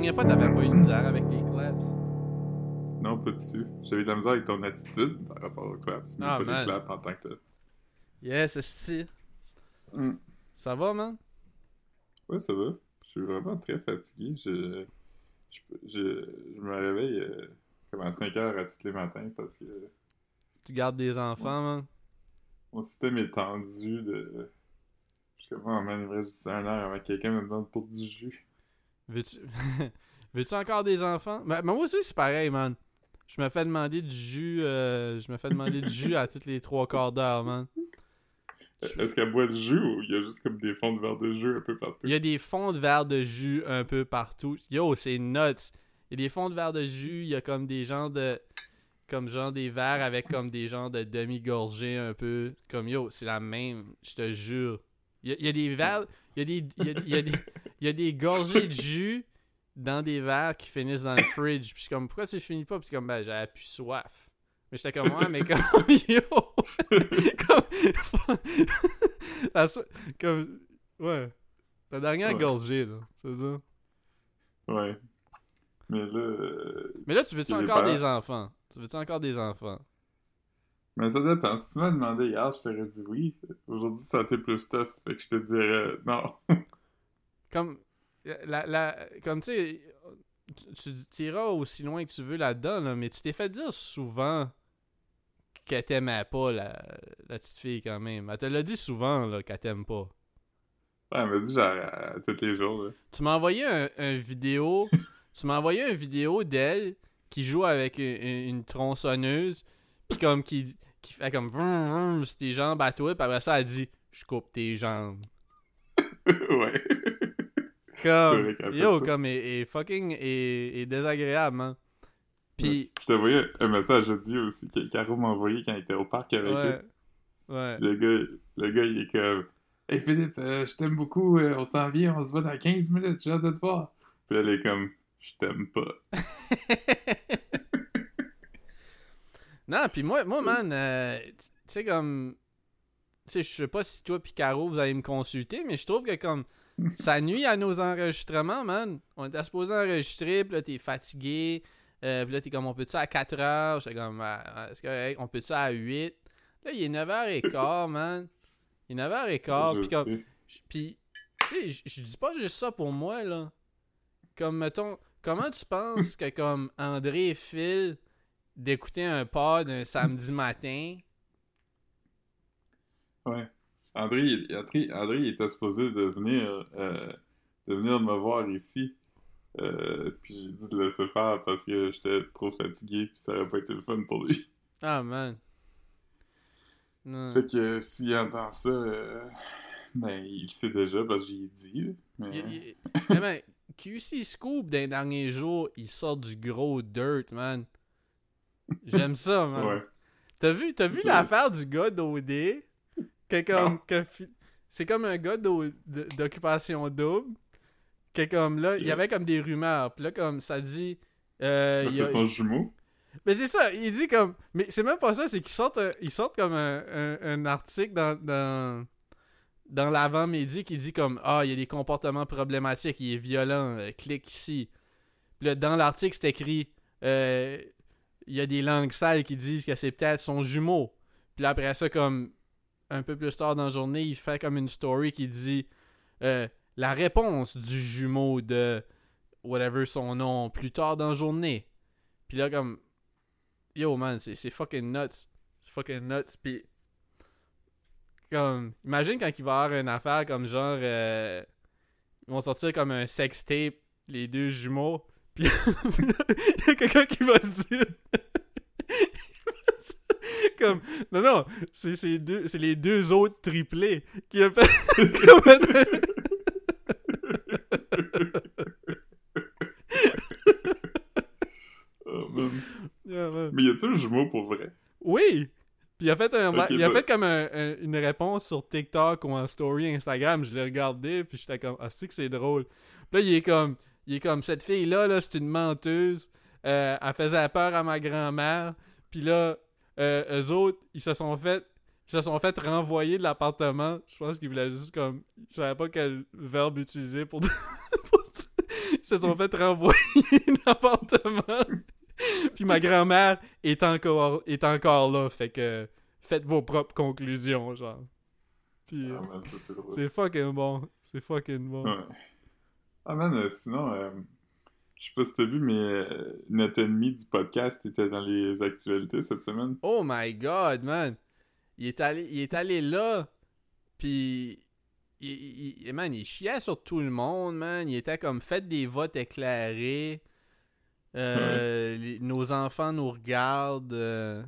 dernière fois, t'avais pas eu de misère avec les claps. Non, pas du tout. J'avais de la misère avec ton attitude par rapport aux claps. mais Ah, pas man. les claps en tant que tel. Yes, c'est Hmm. Ça va, man? Ouais, ça va. Je suis vraiment très fatigué. Je, je, je, je me réveille euh, comme à 5 heures à tous les matins parce que Tu gardes des enfants, man? mon système est tendu de. Je suis comme, oh man, il me reste juste un heure avant que quelqu'un me demande pour du jus. Veux-tu Veux-tu encore des enfants? Mais, mais moi aussi, c'est pareil, man. Je me fais demander du jus, euh, je me fais demander du jus à toutes les trois quarts d'heure, man. Je- Est-ce qu'elle boit du jus ou il y a juste comme des fonds de verre de jus un peu partout? Il y a des fonds de verre de jus un peu partout. Yo, c'est nuts. Il y a des fonds de verre de jus, il y a comme des genres de. Comme genre des verres avec comme des genres de demi-gorgées un peu. Comme yo, c'est la même, je te jure. Il y a, il y a des verres. Il y a des. Il y a, il y a des. Il y a des gorgées de jus dans des verres qui finissent dans le fridge. Puis je suis comme, pourquoi tu finis pas? Puis comme, ben, j'avais plus soif. Mais j'étais comme, ouais, mais comme, yo! comme, so- comme, ouais. La dernière Ouais. gorgée, là. C'est ça. Ouais. Mais là. euh, Mais là, tu veux-tu encore des enfants? Tu veux-tu encore des enfants? Mais ça dépend. Si tu m'as demandé hier, je t'aurais dit oui. Aujourd'hui, ça a été plus tough. Fait que je te dirais non. Comme, la, la, comme tu sais, tu, iras aussi loin que tu veux là-dedans, là, mais tu t'es fait dire souvent qu'elle t'aimait pas, la, la petite fille, quand même. Elle te l'a dit souvent, là, qu'elle t'aime pas. Ouais, elle m'a dit genre tous les jours. Là. Tu m'as envoyé un, un vidéo. tu m'as envoyé une vidéo d'elle qui joue avec une, tronçonneuse, puis comme qui, qui fait comme vroom, vroom tes jambes à toi, puis après ça, elle dit Je coupe tes jambes. ouais. Comme, yo, comme, est, est fucking, est, est désagréable, man. Puis, Je t'ai envoyé un message audio aussi que Caro m'a envoyé quand il était au parc avec ouais, eux. ouais. Le gars, le gars, il est comme Hey Philippe, euh, je t'aime beaucoup, euh, on s'en vient, on se voit dans 15 minutes, j'ai hâte de te voir. Puis elle est comme Je t'aime pas. non, puis moi, moi, man, euh, tu sais, comme. Tu sais, je sais pas si toi, Picaro, vous allez me consulter, mais je trouve que, comme. Ça nuit à nos enregistrements, man. On était supposé enregistrer, puis là, t'es fatigué. Euh, puis là, t'es comme, on peut-tu ça à 4 heures? J'étais comme, ah, ah, c'est correct, on peut ça à 8? Là, il est 9h15, man. Il est 9h15, Je puis comme. Puis, tu sais, je- je dis pas juste ça pour moi, là. Comme, mettons, comment tu penses que, comme, André et Phil d'écouter un pod un samedi matin? Ouais. André, André, était supposé de venir, euh, de venir me voir ici. Euh, puis j'ai dit de laisser faire parce que j'étais trop fatigué puis ça aurait pas été le fun pour lui. Ah, man. Non. Fait que s'il entend ça, euh, ben il sait déjà parce que j'y ai dit. Mais Il- il- Mais ben, QC Scoop, dans les derniers jours, il sort du gros dirt, man. J'aime ça, man. ouais. T'as vu, t'as vu l'affaire du gars d'OD? Que comme, que fi- c'est comme un gars d'occupation double. Que comme là, il y Yeah. avait comme des rumeurs. Puis là, comme ça dit. euh, y a- c'est son jumeau? Mais c'est ça, il dit comme. Mais c'est même pas ça, c'est qu'ils sortent, un- ils sortent comme un, un- un article dans, dans, dans l'avant-midi qui dit comme Ah, il y a des comportements problématiques, il est violent, euh, clique ici. Puis là, dans l'article, c'est écrit euh, Il y a des langues sales qui disent que c'est peut-être son jumeau. Puis là, après ça, comme un peu plus tard dans la journée, il fait comme une story qui dit euh, La réponse du jumeau de whatever son nom plus tard dans la journée. Puis là, comme yo man, c'est fucking nuts. C'est fucking nuts. Puis comme, imagine quand il va avoir une affaire comme genre, euh, ils vont sortir comme un sex tape, les deux jumeaux. Puis il y a quelqu'un qui va dire. Comme, non, non, c'est c'est deux- c'est les deux autres triplés qui a fait. qui ont fait- Oh, man. Yeah, man. Mais y a-tu un jumeau pour vrai? Oui! Puis il a fait, un, il a bah- fait comme un- un- une réponse sur TikTok ou en story Instagram. Je l'ai regardé, puis j'étais comme, ah, c'est que c'est drôle? Puis là, il est comme, il est comme, cette fille-là, là, c'est une menteuse. Euh, elle faisait peur à ma grand-mère. Puis là, euh, eux autres, ils se sont fait, ils se sont fait renvoyer de l'appartement. Je pense qu'ils voulaient juste comme, je savais pas quel verbe utiliser pour, ils se sont fait renvoyer l'appartement. Puis ma grand-mère est encore, est encore là. Fait que faites vos propres conclusions, genre. Puis Ah, c'est fucking bon. C'est fucking bon. Ouais. Ah man, euh, sinon, euh, je sais pas si t'as vu, mais euh, notre ennemi du podcast était dans les actualités cette semaine. Oh my god, man. Il est allé, il est allé là. Puis. Il, man, il chiait sur tout le monde, man. Il était comme fait des votes éclairés. Euh, les- nos enfants nous regardent. euh.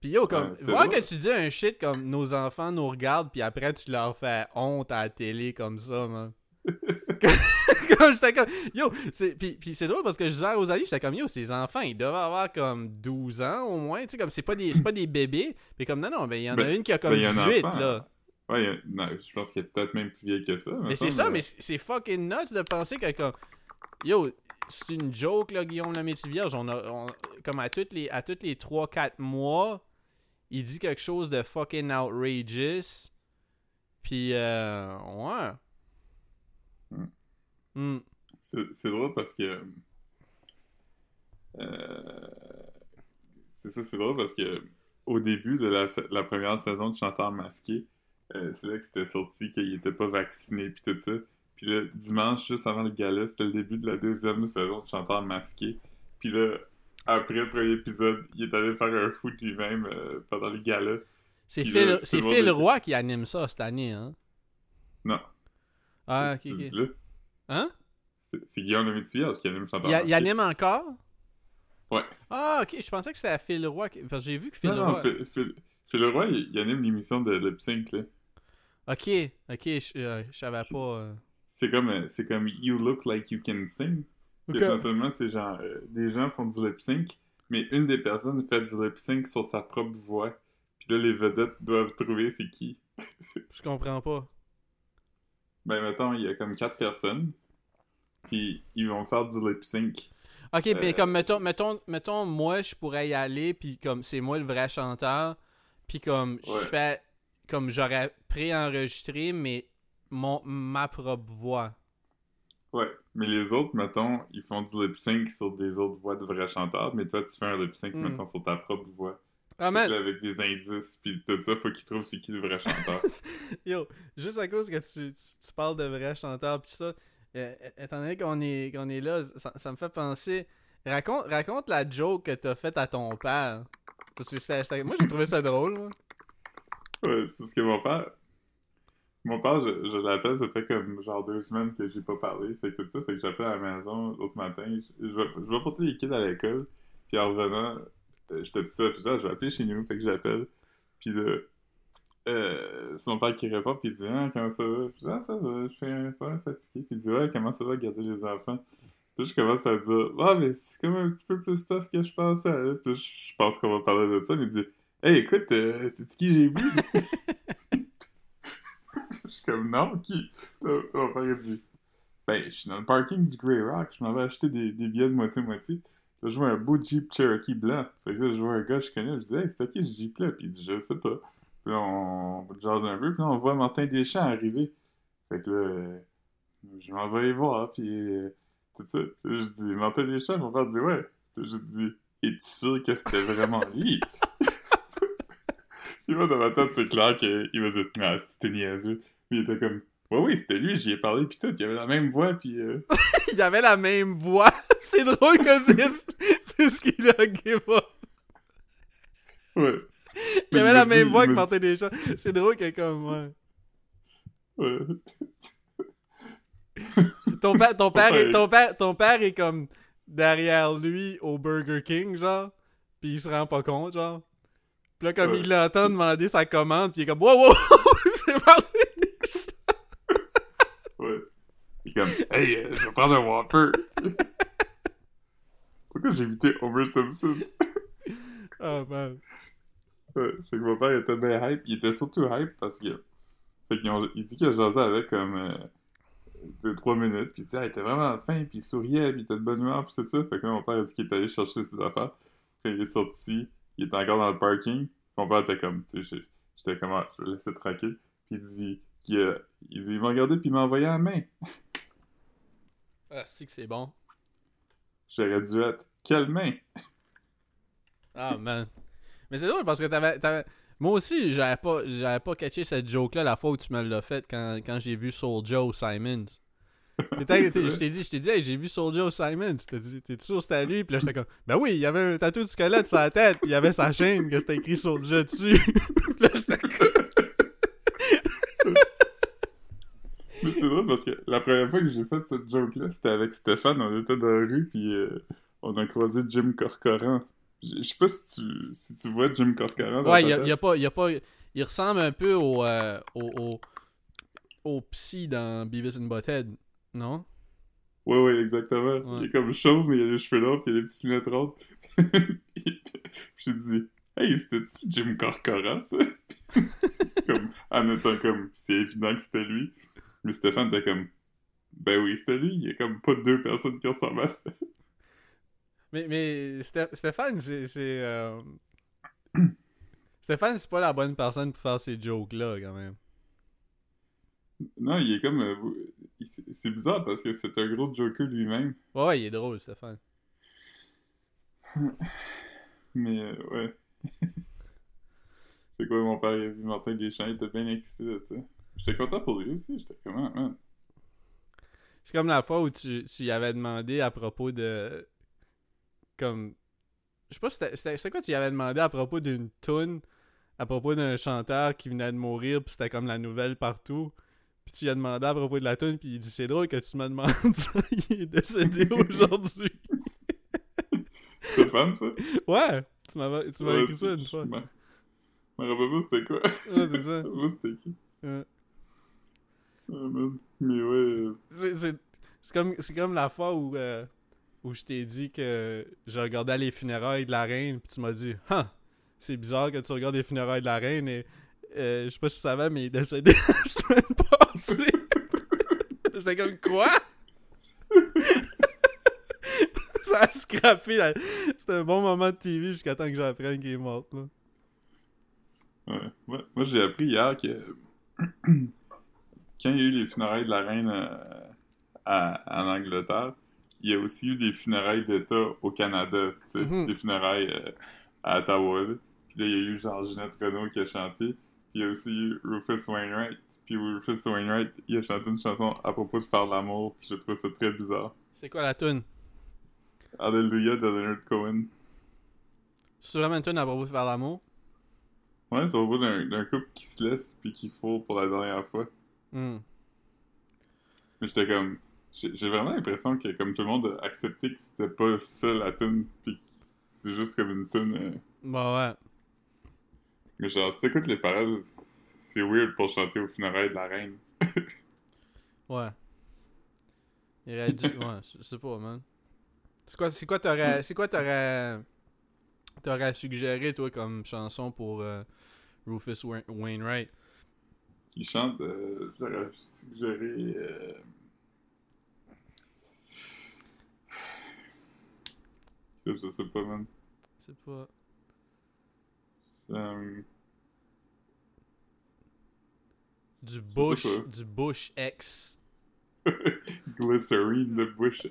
Puis yo, comme, Ouais, voir que tu dis un shit comme nos enfants nous regardent, puis après tu leur fais honte à la télé comme ça, man. comme j'étais comme yo c'est puis, puis c'est drôle parce que je disais aux amis j'étais comme yo ces enfants ils doivent avoir comme 12 ans au moins tu sais comme c'est pas des c'est pas des bébés mais comme non non ben il y en a Ben- une qui a comme ben, il y a un 18 enfant. là Ouais, a- non, je pense qu'il est peut-être même plus vieille que ça. mais c'est ça mais c'est fucking nuts de penser que comme yo c'est une joke là Guillaume le métier vierge on a on- comme à toutes les à toutes les 3 4 mois il dit quelque chose de fucking outrageous puis euh, ouais Hmm. Hmm. C'est drôle parce que. euh, c'est ça, c'est drôle parce que au début de la, première saison de Chanteur Masqué, euh, c'est là que c'était sorti qu'il était pas vacciné puis tout ça. Puis là, dimanche, juste avant le gala, c'était le début de la deuxième saison de Chanteur Masqué. Puis là, après le premier épisode, il est allé faire un fou de lui-même euh, pendant le gala. c'est Phil, Phil Roy qui anime ça cette année hein? Non. ah ok ok? Hein? C'est Guillaume le Métivierge qui anime Chanteur Il, anime encore? Ouais. Ah, ok. Je pensais que c'était à Phil Roy. qui- Parce que j'ai vu que Phil Non, non, Roy. Phil, Phil- Phil Leroy, il, il anime l'émission de Lip Sync, là. Ok, ok. Je euh, je savais pas. euh. C'est comme, euh, c'est comme You Look Like You Can Sing. Puis Ok. Essentiellement, c'est genre, euh, des gens font du lip sync, mais une des personnes fait du lip sync sur sa propre voix. Puis là, les vedettes doivent trouver c'est qui. Je comprends pas. Ben, mettons, il y a comme quatre personnes, puis ils vont faire du lip sync. Ok, Euh, ben comme, mettons, mettons, mettons, moi, je pourrais y aller, puis comme, c'est moi le vrai chanteur, puis comme, je fais, comme, j'aurais préenregistré, mais mon, ma propre voix. Ouais, mais les autres, mettons, ils font du lip sync sur des autres voix de vrais chanteurs, mais toi, tu fais un lip sync, Mm. mettons, sur ta propre voix. Ah, man, avec des indices, puis tout ça, faut qu'ils trouvent c'est qui le vrai chanteur. yo, juste à cause que tu, tu, tu parles de vrai chanteur, puis ça, euh, étant donné qu'on est, qu'on est là, ça, me fait penser. Raconte, raconte la joke que t'as faite à ton père. Moi, j'ai trouvé ça drôle. Ouais, c'est parce que mon père. Mon père, je, je l'appelle, ça fait comme genre deux semaines que j'ai pas parlé. Fait que tout ça, fait que j'appelle à la maison l'autre matin. Je, je vais, je vais porter les kids à l'école. Puis en revenant, euh, j'étais tout ça. Puis ça, je vais appeler chez nous. Fait que j'appelle. Puis là, euh, c'est mon père qui répond. Puis il dit Ah, comment ça va? Puis je dis Ah, ça va, je suis un peu fatigué. Puis il dit Ouais, comment ça va garder les enfants? Puis je commence à dire Ah, mais c'est comme un petit peu plus tough que je pensais. Puis je, pense qu'on va parler de ça. Mais il dit Hey, écoute, euh, c'est qui j'ai vu? Je suis comme, non, qui? Mon père dit, ben, je suis dans le parking du Grey Rock, je m'en vais acheter des, des billets de moitié-moitié. Là, je vois un beau Jeep Cherokee blanc. Fait que là, je vois un gars que je connais, je dis, hey, c'est qui ce Jeep-là? Puis il dit, je sais pas. Puis là, on jase un peu, puis là, on voit Martin Deschamps arriver. Fait que là, je m'en vais y voir, puis euh, tout ça. Puis là, je dis, Martin Deschamps, mon père dit, ouais. Puis je dis, es-tu sûr que c'était vraiment lui? Puis moi, dans ma tête, c'est clair qu'il m'a dit, ah, c'était niaiseux. Puis il était comme, ouais, oui, c'était lui, j'y ai parlé, puis tout, il avait la même voix, puis. euh, Il avait la même voix. c'est drôle que c'est, c'est ce qu'il a give up. Ouais. Il avait la même voix que Martin Deschamps. C'est drôle que comme, ouais. Ouais. Ton, père, ton, père est, ton, père, ton père est comme derrière lui au Burger King, genre. Puis il se rend pas compte, genre. Puis là, comme Ouais. il l'entend demander sa commande, puis il est comme, wow, wow, c'est parti. Ouais. Il est comme, hey, euh, je vais prendre un Whopper. Pourquoi j'ai évité Homer Simpson? Oh man. Ouais, fait que mon père était bien hype. Il était surtout hype parce que. Fait qu'ils ont- il dit qu'il a jasé avec comme. euh, deux, trois minutes. Puis il dit, ah, il était vraiment fin. Puis il souriait. Puis il était de bonne humeur. Puis tout ça. Fait que là, mon père a dit qu'il est allé chercher ses affaires. Quand il est sorti, il était encore dans le parking. Mon père était comme, tu sais, j'étais comme, ah, je vais le laisser tranquille. Puis il dit, qu'il il dit, il m'a regardé. Puis il m'a envoyé la main. Ah, c'est que c'est bon. J'aurais dû être. Quelle main? Ah, man. Mais c'est drôle parce que t'avais. t'avais- Moi aussi, j'avais pas, j'avais pas catché cette joke-là la fois où tu me l'as faite quand, quand j'ai vu Soulja au Simons. Je t'ai dit, je t'ai dit, hey, j'ai vu. T'as dit, t'es sûr que c'était lui? Puis là, j'étais comme, ben oui, il y avait un tatou de squelette sur la tête, puis il y avait sa chaîne, que c'était écrit Soulja dessus. Puis là, j'étais comme, Mais c'est drôle parce que la première fois que j'ai fait cette joke-là, c'était avec Stéphane. On était dans la rue, puis euh, on a croisé Jim Corcoran. Je je sais pas si tu, si tu vois Jim Corcoran. Ouais, il y a, tête. y a pas, y a pas. Il ressemble un peu au, euh, au, au, au psy dans Beavis and Butthead, non? Ouais, ouais, exactement. Ouais. Il est comme chauve, mais il a les cheveux longs, puis il a des petites lunettes rondes. J'ai dit, hey, c'était-tu Jim Corcoran, ça? comme, en étant comme, c'est évident que c'était lui. Mais Stéphane était comme, ben oui, c'était lui. Il y a comme pas deux personnes qui ressemblent à ça. Mais, mais Sté- Stéphane, c'est. euh, Stéphane, c'est pas la bonne personne pour faire ces jokes-là, quand même. Non, il est comme. euh, c'est bizarre parce que c'est un gros joker lui-même. Ouais, ouais, il est drôle, Stéphane. Mais euh, ouais. c'est quoi, mon père il a vu Martin Deschamps, il était bien excité de ça. J'étais content pour lui aussi. J'étais comme, ah, man. C'est comme la fois où tu, tu y avais demandé à propos de. Comme. Je sais pas, c'était- quoi tu y avais demandé à propos d'une toune, à propos d'un chanteur qui venait de mourir, puis c'était comme la nouvelle partout. Puis tu lui as demandé à propos de la toune, puis il dit C'est drôle que tu me demandes ça, il est décédé aujourd'hui. Stéphane, ça? Ouais, tu m'avais tu Ouais, écrit ça une c'est- fois. Je me rappelle pas c'était quoi. Ouais, c'est ça. Je c'était qui? Ouais. Mais ouais. euh, C'est- C'est c'est comme, c'est comme la fois où, euh, où je t'ai dit que je regardais les funérailles de la reine, puis tu m'as dit Ah, c'est bizarre que tu regardes les funérailles de la reine, et euh, je sais pas si tu savais, mais il est décédé la semaine passée. J'étais comme Quoi? Ça a scrappé. C'était un bon moment de TV jusqu'à temps que j'apprenne qu'il est mort. Là. Ouais. Moi, j'ai appris hier que quand il y a eu les funérailles de la reine euh, en Angleterre, il y a aussi eu des funérailles d'État au Canada, Mhm. des funérailles euh, à Ottawa. là. Puis là, il y a eu Ginette Renault qui a chanté, puis il y a aussi eu Rufus Wainwright. Puis Rufus Wainwright, il a chanté une chanson à propos de faire l'amour, puis j'ai trouvé ça très bizarre. C'est quoi la tune? Alléluia de Leonard Cohen. C'est vraiment une tune à propos de faire l'amour? Ouais, c'est au bout d'un couple qui se laisse puis qui faut pour la dernière fois. Hmm. Mais j'étais comme. J'ai vraiment l'impression que comme tout le monde a accepté que c'était pas ça la tune, puis que c'est juste comme une tune. euh, Bah ouais. Mais genre, si t'écoutes les paroles, c'est weird pour chanter au funérailles de la reine. Ouais. Il aurait dû. Ouais, je sais pas, man. C'est quoi, c'est quoi t'aurais. C'est quoi t'aurais. T'aurais suggéré, toi, comme chanson pour euh, Rufus Wain- Wainwright? Qui chante, euh, j'aurais suggéré. Euh... Je sais pas, man. C'est pas. Euh, Du Bush. pas. Du Bush X. Glycerine de Bush.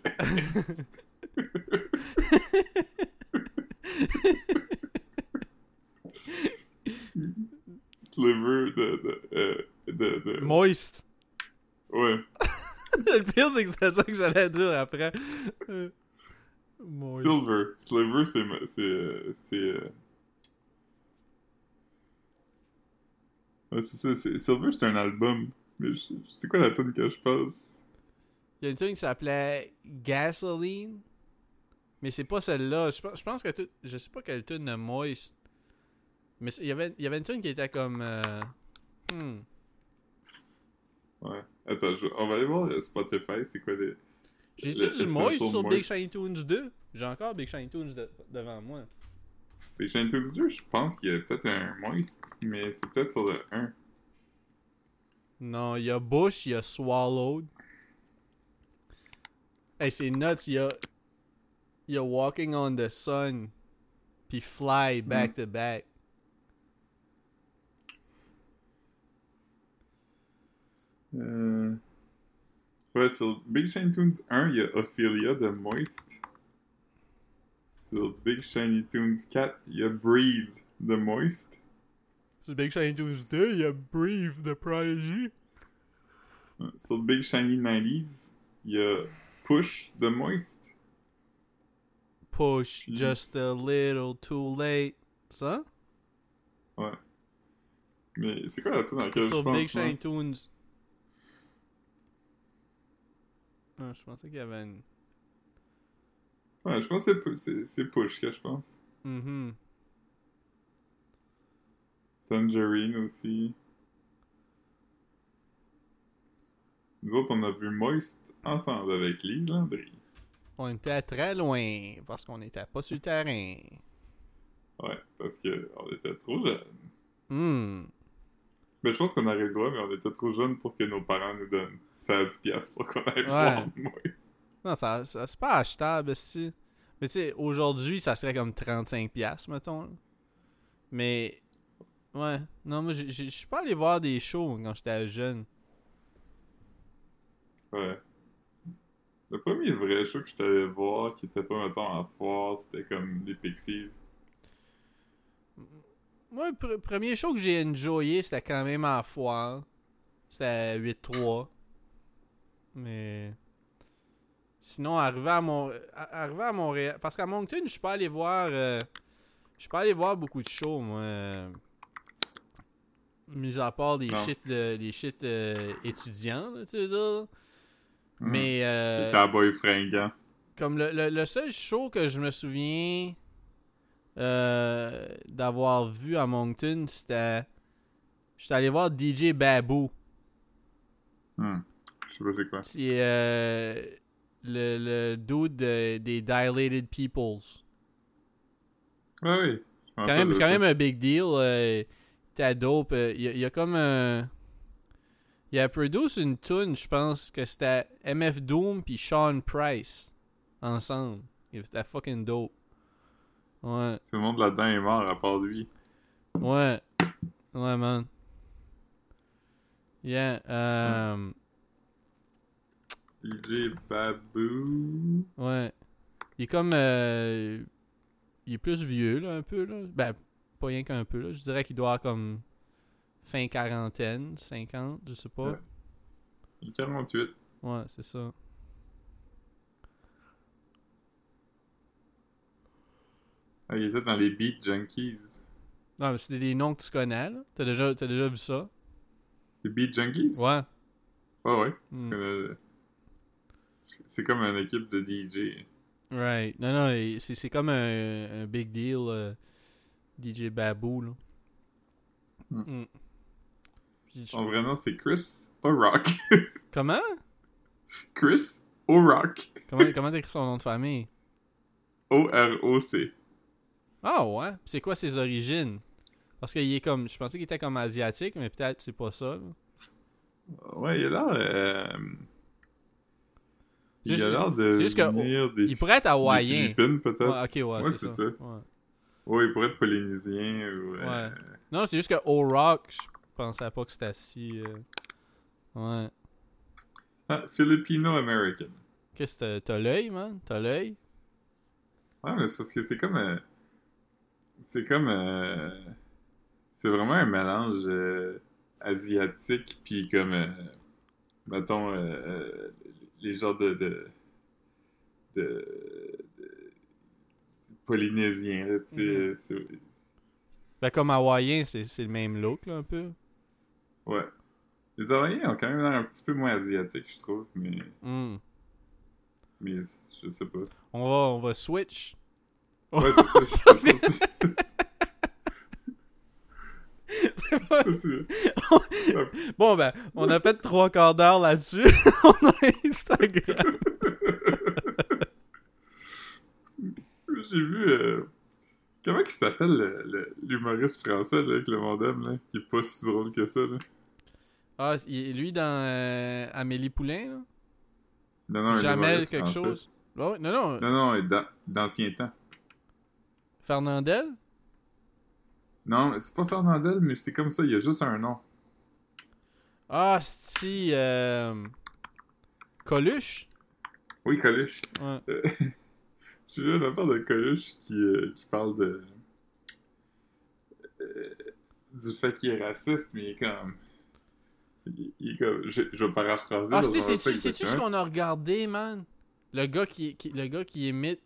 Sliver de. de, euh, de, de... Moist. Ouais. Le pire, c'est que c'était ça que j'allais dire après. Silver. Sliver, c'est. ma- C'est. euh, C'est. euh, Ouais, c'est ça. c'est- Silver, c'est un album. Mais je- c'est quoi la tune que je pense? Il y a une tune qui s'appelait Gasoline. Mais c'est pas celle-là. Je pense, je pense que tout, je sais pas quelle tune de Moist. Mais il y avait, il y avait une tune qui était comme. euh, hmm. Ouais. Attends, je- on va aller voir Spotify, c'est quoi les. J'ai-tu du Moist sur. Big Shiny Tunes 2 J'ai encore Big Shiny de- devant moi. Les chaînes tout Dieu, je pense qu'il y a peut-être un Moist, mais c'est peut-être sur le 1. Non, il y a Bush, il y a Swallowed. Hey, c'est nuts, il y a. Il y a Walking on the Sun. Puis Fly back to back. Euh... Ouais, sur Big Shiny Tunes 1, il y a Ophelia de Moist. Sur Big Shiny Tunes 4, il y a Breathe de Moist. Sur Big Shiny Tuesday, il y a Brief de Prodigy. Sur Big Shiny 90s, il y a Push de Moist. Push just a little too late. Ça? Ouais. Mais c'est quoi la tune dans laquelle je Sur pense? Big? Shiny Tunes. Ah, je pensais qu'il y avait une. Ouais, je pense que c'est pu- c'est c'est Push que je pense. Mhm. Tangerine aussi. Nous autres, on a vu Moist ensemble avec Lise Landry. On était très loin parce qu'on était pas sur le terrain. Ouais, parce que on était trop jeunes. Hmm. Mais je pense qu'on aurait le droit, mais on était trop jeunes pour que nos parents nous donnent 16 piastres pour qu'on aille Ouais. voir. Non, ça, ça c'est pas achetable, si. Mais tu sais, aujourd'hui, ça serait comme 35$, piastres, mettons. là. Mais. Ouais. Non, moi, je suis pas allé voir des shows quand j'étais jeune. Ouais. Le premier vrai show que je t'allais voir, qui était pas, mettons, en foire, c'était comme les Pixies. Moi, le pr- premier show que j'ai enjoyé, c'était quand même en foire. C'était 8-3. Mais. Sinon, arrivé à, Mon... arrivé à Montréal. Parce qu'à Moncton, je suis pas allé voir. euh, Je suis pas allé voir beaucoup de shows, moi. euh, Mis à part des shit, des shit euh, étudiants, là, tu veux dire. Hmm. Mais. euh, Les cowboys fringants. comme le, le- le seul show que je me souviens euh, d'avoir vu à Moncton, c'était. J'étais allé voir DJ Baboo. Hmm. Je sais pas c'est quoi. C'est euh, le, le dude de- des Dilated Peoples. Ouais, oui. Quand même, c'est quand même un big deal. euh, T'es dope. Il y, a- il y a comme un. Il a produit une tune, je pense que c'était MF Doom puis Sean Price ensemble. C'était fucking dope. Ouais. Tout le monde là-dedans est mort à part lui. Ouais. Ouais, man. Yeah. Um, DJ Baboo. ouais. Il est comme. euh, il est plus vieux, là, un peu, là. Ben, pas rien qu'un peu, là. Je dirais qu'il doit avoir comme. Fin quarantaine, 50, je sais pas. Ouais. Il est 48. Ouais, c'est ça. Ah, il était dans les Beat Junkies. Non, mais c'est des noms que tu connais, là. T'as déjà, t'as déjà vu ça? Les Beat Junkies? Ouais. Ouais, ouais. Hmm. Euh, C'est comme une équipe de DJ. Right. Non, non, c'est c'est comme un, un big deal. euh, DJ Baboo, là. Hmm. Hmm. Puis Son vrai nom, c'est Chris O'Rock. Comment? Chris O'Rock. Comment comment t'écris son nom de famille? O-R-O-C. Ah ouais? Puis c'est quoi ses origines? Parce qu'il est comme. Je pensais qu'il était comme asiatique, mais peut-être c'est pas ça. là. Ouais, il a l'air. euh, Il a l'air de c'est juste que- des, Il pourrait être hawaïen. Philippines, peut-être. Ouais, ok, ouais, Ouais, c'est ça. ça. Ouais. Ouais, il pourrait être polynésien ou. euh, Ouais. Non, c'est juste que O-Rock, je pensais pas que c'était si. euh, Ouais. Ah, Filipino-American. Qu'est-ce que t'as l'œil, man? T'as l'œil? Ouais, mais c'est parce que c'est comme. C'est comme. euh, c'est vraiment un mélange euh, asiatique, puis comme. euh, mettons, les genres de. de, de, de- polynésiens, là, tu sais. Mhm. Ben, comme hawaïen, c'est c'est le même look, là, un peu. Ouais. Les Hawaïens ont quand même l'air un petit peu moins asiatiques, je trouve, mais. Hmm. Mais je sais pas. On va, on va switch. Ouais, c'est ça. je pense aussi. C'est- Bon, ben, on a fait trois quarts d'heure là-dessus. on a Instagram. J'ai vu. euh, Comment il s'appelle le- le- l'humoriste français là, avec le modem, là, qui est pas si drôle que ça, là? Ah, il- lui dans euh, Amélie Poulain, là? Non, non, Jamel quelque français. chose. Non, non, Non, non, dans- d'ancien temps. Fernandel? Non, c'est pas Fernandel, mais c'est comme ça, il y a juste un nom. Ah, si. Euh... Coluche? Oui, Coluche. Ouais. Euh, J'ai vu une affaire de Coluche qui, euh, qui parle de. euh, du fait qu'il est raciste, mais il est comme. Il, il est comme. Je, je vais paraphraser. Ah, c'est-tu ce qu'on a regardé, man? Le gars qui, qui- le gars qui imite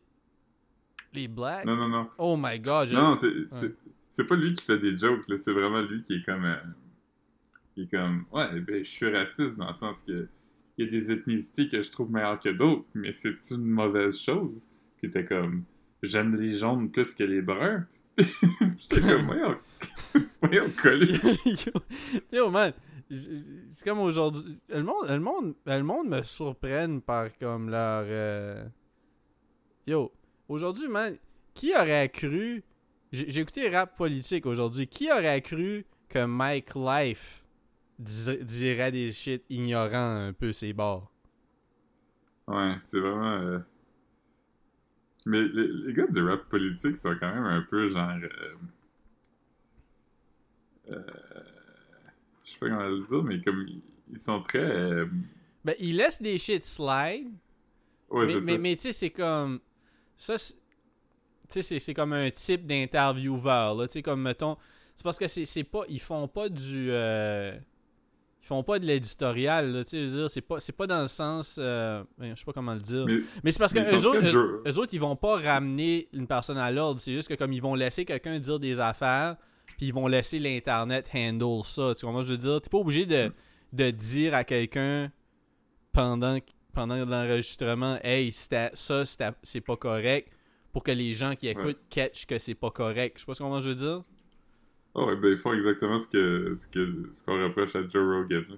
les blacks? Non, non, non. Oh my god, je- Non, c'est c'est- c'est pas lui qui fait des jokes, là. C'est vraiment lui qui est comme. euh, il est comme. Ouais, ben, je suis raciste dans le sens que. Il y a des ethnicités que je trouve meilleures que d'autres, mais c'est une mauvaise chose. Puis t'es comme. J'aime les jaunes plus que les bruns. J'étais comme, voyons, voyons, collé. Yo, man, c'est comme aujourd'hui. Le monde, le, monde, le monde me surprenne par comme leur. euh, Yo, aujourd'hui, man, qui aurait cru. J'ai écouté rap politique aujourd'hui. Qui aurait cru que Mike Life dirait des shit ignorants un peu ses bords? Ouais, c'est vraiment. euh, Mais les, les gars de rap politique sont quand même un peu genre. euh, euh, Je sais pas comment le dire, mais comme ils- ils sont très. Ben, il laisse des shit slide. Ouais, mais, c'est mais, ça. mais tu sais, c'est comme. Ça, c'est- tu sais, c'est- c'est comme un type d'intervieweur, là. Tu sais, comme, mettons. C'est parce que c'est pas. Ils font pas du. euh, ils font pas de l'éditorial, là. Tu sais, je veux dire, c'est pas, c'est pas dans le sens. euh, je sais pas comment le dire. Mais, Mais c'est parce que eux autres, eux, eux autres, ils vont pas ramener une personne à l'ordre. C'est juste que, comme, ils vont laisser quelqu'un dire des affaires, puis ils vont laisser l'Internet handle ça. Tu comprends ce que je veux dire? T'es pas obligé de, de dire à quelqu'un pendant, pendant l'enregistrement, hey, ça, c'est pas correct, pour que les gens qui écoutent catch que c'est pas correct. Je sais pas ce qu'on je veux dire. Ah ouais, ben ils font exactement ce que ce que ce qu'on reproche à Joe Rogan. là.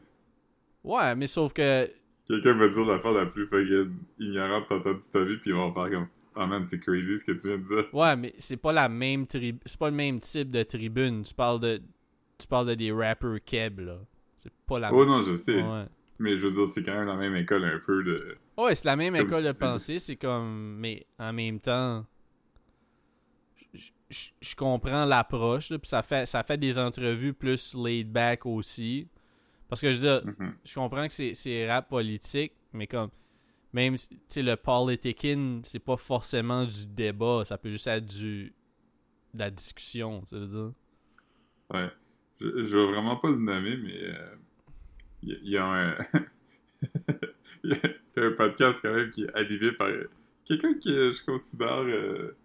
Ouais, mais sauf que. Quelqu'un va dire l'affaire la plus fucking ignorante que t'as entendue de ta vie, puis ils vont faire comme Ah man, c'est crazy ce que tu viens de dire. Ouais, mais c'est pas la même. C'est pas le même type de tribune. Tu parles de. Tu parles de des rappers keb, là. C'est pas la Oh même. non, je sais. Ouais. Mais je veux dire, c'est quand même la même école un peu de. Ouais, c'est la même Comme école tu de pensée, c'est comme. Mais en même temps. je- Je je comprends l'approche, puis ça fait, ça fait des entrevues plus laid back aussi. Parce que je veux dire, Mhm. je comprends que c'est- c'est rap politique, mais comme. Même, tu sais, le politicking, c'est pas forcément du débat, ça peut juste être du. de la discussion, ça veut dire. Ouais. Je, je vais vraiment pas le nommer, mais euh, il y, a un. y a podcast quand même qui est animé par euh, quelqu'un que je considère. euh,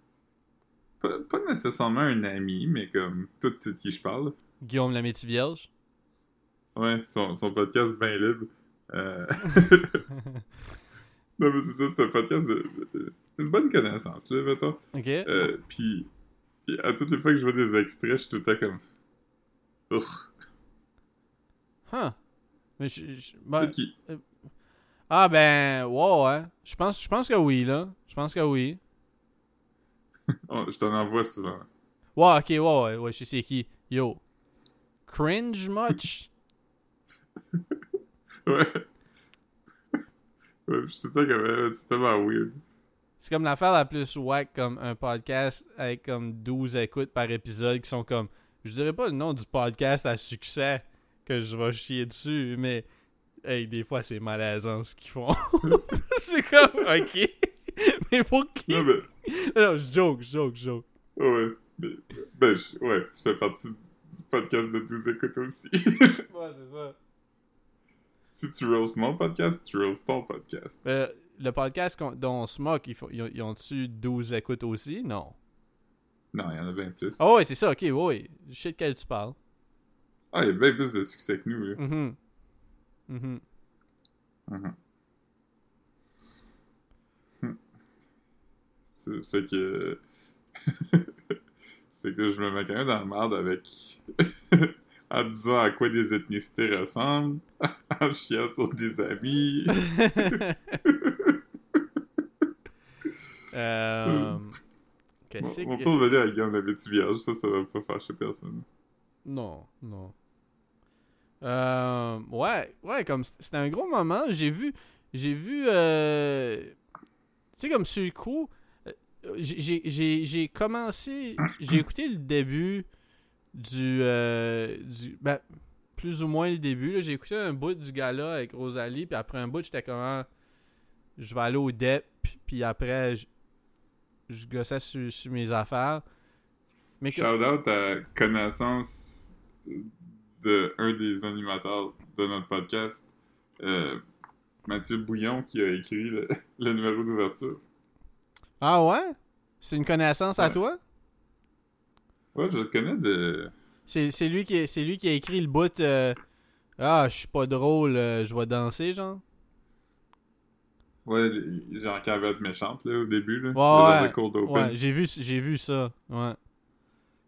pas, pas nécessairement un ami, mais comme tout de suite qui je parle. Guillaume la vierge. Ouais, son, son podcast bien libre. Euh, non, mais c'est ça, c'est un podcast de, de- une bonne connaissance, là, mettons. Ok. Euh, puis, puis à toutes les fois que je vois des extraits, je suis tout le temps comme. Ouf. Huh. Mais je- je- Tu ben- sais qui? Ah ben, ouais, ouais. Je pense, je pense que oui, là. Je pense que oui. Oh, je t'en envoie souvent. Ouais, ok, ouais, ouais, ouais, je sais qui. Yo. Cringe much? Ouais. Ouais, je suis euh, C'est tellement weird. C'est comme l'affaire la plus whack comme un podcast avec comme 12 écoutes par épisode qui sont comme. Je dirais pas le nom du podcast à succès que je vais chier dessus, mais. Hey, des fois c'est malaisant ce qu'ils font. c'est comme. Ok. mais pour qui? Non, mais. Non, je joke, je joke, je joke. Ouais. Mais, ben, je- ouais, tu fais partie du podcast de 12 écoutes aussi. Ouais, c'est ça. si tu roast mon podcast, tu roast ton podcast. Euh, le podcast dont on se moque, ils, ont-tu 12 écoutes aussi? Non. Non, il y en a bien plus. Ah ouais, c'est ça, ok, ouais. Je sais de quel tu parles. Ah, il y a bien plus de succès que nous, là. Mhm. Mhm. Mhm. Hmm. C'est- Fait que. fait que je me mets quand même dans la merde avec. en disant à quoi des ethnicités ressemblent, en chiant sur des amis. euh... Qu'est-ce On que va pas revenir à la vierge, ça, ça va pas fâcher personne. Non, non. Euh, ouais, ouais, comme c'était un gros moment. J'ai vu, j'ai vu, euh, tu sais, comme sur le coup, euh, j'ai- commencé, j'ai écouté le début du, du, ben, plus ou moins le début. J'ai écouté un bout du gala avec Rosalie, puis après un bout, j'étais comme, ah, je vais aller au DEP, puis, après, je, gossais sur, sur mes affaires. Shout out à connaissance de un des animateurs de notre podcast, euh, Mathieu Bouillon, qui a écrit le, le numéro d'ouverture. Ah ouais? C'est une connaissance à toi? Ouais, je le connais de. C'est lui, qui- lui qui a écrit le bout euh, Ah, je suis pas drôle, euh, je vais danser, genre. Ouais, genre qu'elle va être méchante là, au début. Là, Ouais, ouais. de cold open. Ouais, j'ai vu, ça. Ouais.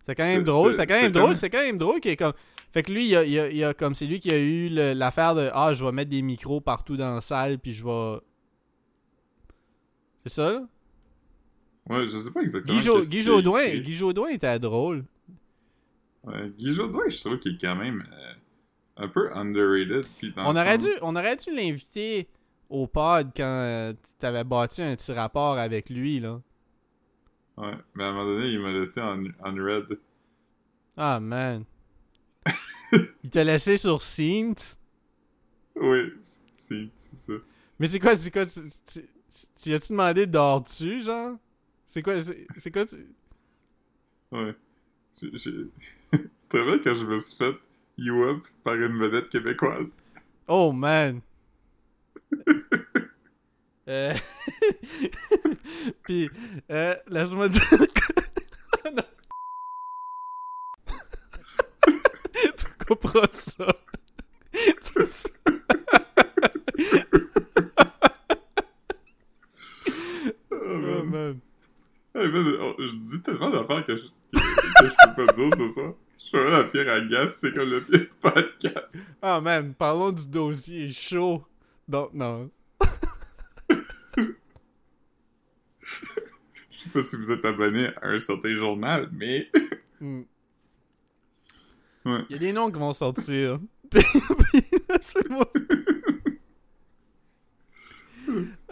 C'est quand même drôle, c'est- quand même drôle, c'est quand même drôle qu'il est comme. Fait que lui, il a, il a- il a comme c'est lui qui a eu l'affaire de Ah, je vais mettre des micros partout dans la salle, puis je vais. C'est ça, là? Ouais, je sais pas exactement. Guy, Jo- Jodoin, écrit. Guy Jodoin était drôle. Ouais, Guy Jodoin, je trouve qu'il est quand même euh, un peu underrated. Puis dans On aurait, sens- dû, on aurait dû l'inviter au pod quand euh, t'avais bâti un petit rapport avec lui, là. Ouais, mais à un moment donné, il m'a laissé en, en red. Ah, man. Il t'a laissé sur Synth? Oui, c'est c'est ça. Mais c'est quoi, c'est quoi, tu, tu, tu as-tu demandé dors-tu, genre? C'est quoi, c'est quoi, tu... Ouais. C'est très vrai quand je me suis fait You Up par une vedette québécoise. Oh, man. euh... Puis, euh, laisse-moi dire non. Comprends ça. Tu- Oh, Oh, man. man. Hey, man, oh, je dis tellement d'affaires que je, que, que je peux pas dire ce soir. Je suis vraiment la pire agace, c'est comme le pire podcast. Ah, man, parlons du dossier chaud. Donc, non. Je sais pas si vous êtes abonné à un certain journal, mais. Ouais. Il y a des noms qui vont sortir. Puis, Laissez-moi.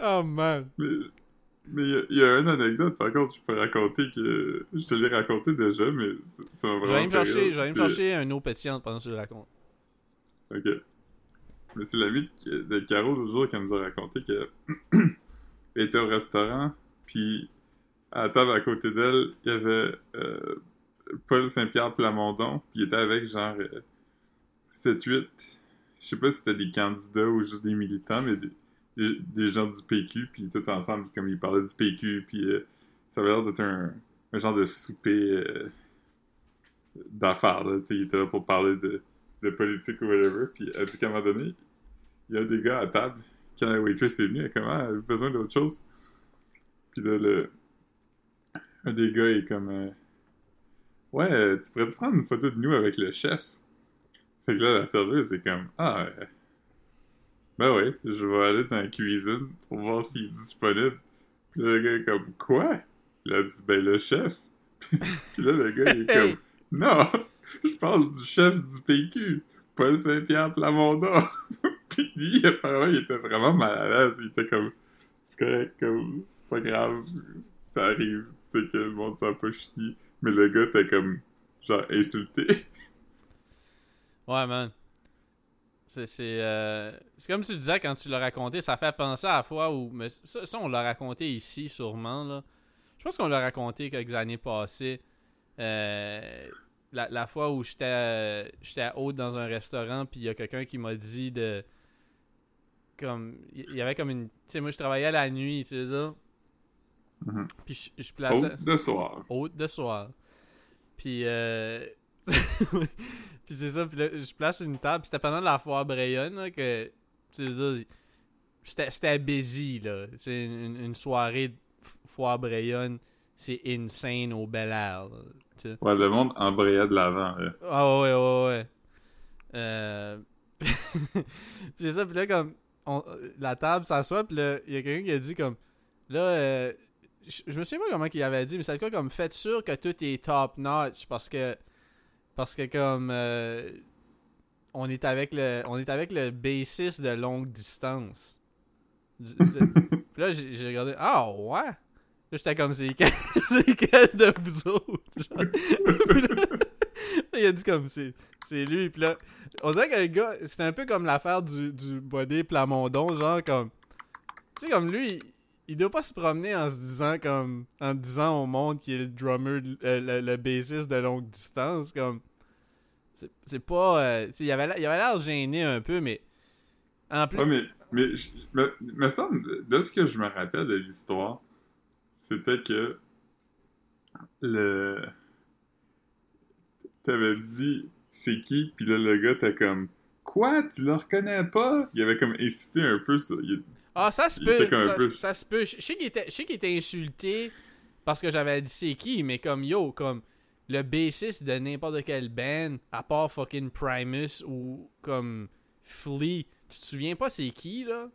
Oh man. Mais mais il y a- il y, a une anecdote, par contre, je peux raconter que. Je te l'ai raconté déjà, mais ça m'a Je vraiment. me chercher, je aller me C'est- chercher un eau pétillante pendant que tu le racontes. Ok. Mais c'est l'ami de, de Caro l'autre jour qui nous a raconté que elle était au restaurant, puis à la table à côté d'elle, il y avait euh, Paul Saint-Pierre Plamondon, puis il était avec genre euh, 7-8, je sais pas si c'était des candidats ou juste des militants, mais des, des, gens du PQ, puis tout ensemble, comme ils parlaient du PQ, puis euh, ça avait l'air d'être un, un genre de souper euh, d'affaires, là, tu sais, il était là pour parler de de politique ou whatever, puis qu'à un moment donné, il y a des gars à table, quand la waitress est venue, elle est comme, ah, besoin d'autre chose? Puis là, le... un des gars est comme, euh, ouais, euh, tu pourrais-tu prendre une photo de nous avec le chef? Fait que là, la serveuse est comme, ah, euh, ben oui, je vais aller dans la cuisine pour voir s'il est disponible. Puis là, le gars est comme, quoi? Il a dit, ben le chef. puis là, le gars, il est comme, non, je parle du chef du PQ, Paul Saint-Pierre Plamondon. Puis lui, apparemment, il était vraiment mal à l'aise. Il était comme, c'est correct, comme, c'est pas grave, ça arrive, tu sais, que le monde s'en pas. Mais le gars était comme, genre, insulté. Ouais, man. C'est euh, comme tu disais quand tu l'as raconté, ça fait penser à la fois où. Mais ça, on l'a raconté ici, sûrement. là. Je pense qu'on l'a raconté quelques années passées. Euh, la, la fois où j'étais euh, j'étais à haute dans un restaurant, puis il y a quelqu'un qui m'a dit de. Comme. Il y avait comme une. Tu sais, moi, je travaillais la nuit, tu sais Mhm. Puis je, je plaçais Haute de soir. haute de soir. Puis, euh... puis c'est ça, puis là, je place une table. puis C'était pendant la foire Brayonne là, que, tu sais, c'était c'était busy, là. C'est une, une soirée de foire Brayonne, c'est insane au Bel Air, là, tu sais. Ouais, le monde embrayait de l'avant, là. Ah ouais, ouais, ouais. Euh... puis c'est ça, puis là, comme, on- la table s'assoit, puis là, il y a quelqu'un qui a dit, comme, là, euh, je je me souviens pas comment il avait dit, mais c'est quoi, comme, faites sûr que tout est top-notch, parce que, parce que, comme, euh, on est avec le, on est avec le bassiste de longue distance. Du- de- puis là, j'ai regardé, ah ouais? Là, j'étais comme, c'est quel, c'est quel de vous autres? Là, il a dit comme, c'est c'est lui. Puis là, on dirait que le gars, c'était un peu comme l'affaire du, du body Plamondon, genre comme, Tu sais, comme lui, il, doit pas se promener en se disant comme. En disant au monde qu'il est le drummer, euh, le, le bassiste de longue distance. Comme. C'est pas. euh, il avait l'air gêné un peu, mais. En plus. Ouais, mais, mais, me, semble, de ce que je me rappelle de l'histoire, c'était que le. T'avais dit c'est qui, puis là le gars t'as comme quoi, tu le reconnais pas? Il avait comme incité un peu ça. Ah, ça se peut. était Ça, peu- ça se peut. Je sais qu'il était, était insulté parce que j'avais dit c'est qui, mais comme yo, comme le bassiste de n'importe quelle band, à part fucking Primus ou comme Flea, tu te souviens pas c'est qui là?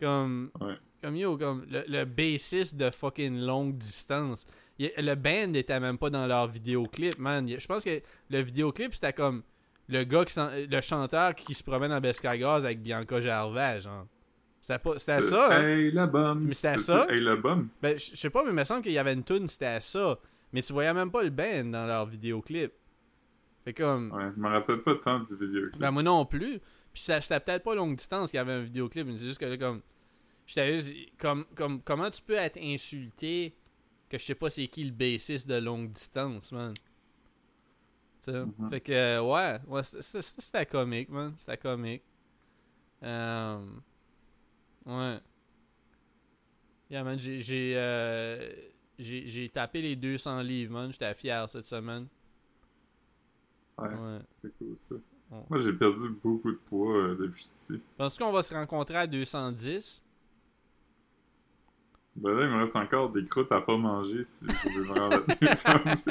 Comme. Ouais. Comme yo, comme le, le bassiste de fucking longue distance. Il- le band n'était même pas dans leur vidéoclip, man. Je pense que le vidéoclip c'était comme le gars qui le chanteur qui se promène en Bescagaz avec Bianca Gervais, genre. C'était pas c'était ça, hein? Hey la bombe! Mais c'était ça? Hey la bombe! Ben, je sais pas, mais il me semble qu'il y avait une tune, c'était ça. Mais tu voyais même pas le band dans leur vidéoclip. Fait comme. Ouais, je me rappelle pas tant du vidéoclip. Ben, moi non plus. Puis ça- c'était peut-être pas longue distance qu'il y avait un vidéoclip, mais c'est juste que là, comme. J'étais juste. Comme, comme, comment tu peux être insulté que je sais pas c'est qui le bassiste de longue distance, man? Mhm. Fait que, euh, ouais, ouais c'était comique, man. C'était comique. Euh, ouais. Yeah, man, j'ai. Euh, tapé les 200 livres, man. J'étais fier cette semaine. Ouais, Ouais. c'est cool ça. Ouais. Moi j'ai perdu beaucoup de poids euh, depuis ici. Penses-tu qu'on va se rencontrer à 210? Ben là, il me reste encore des croûtes à pas manger si je veux me rendre à 210.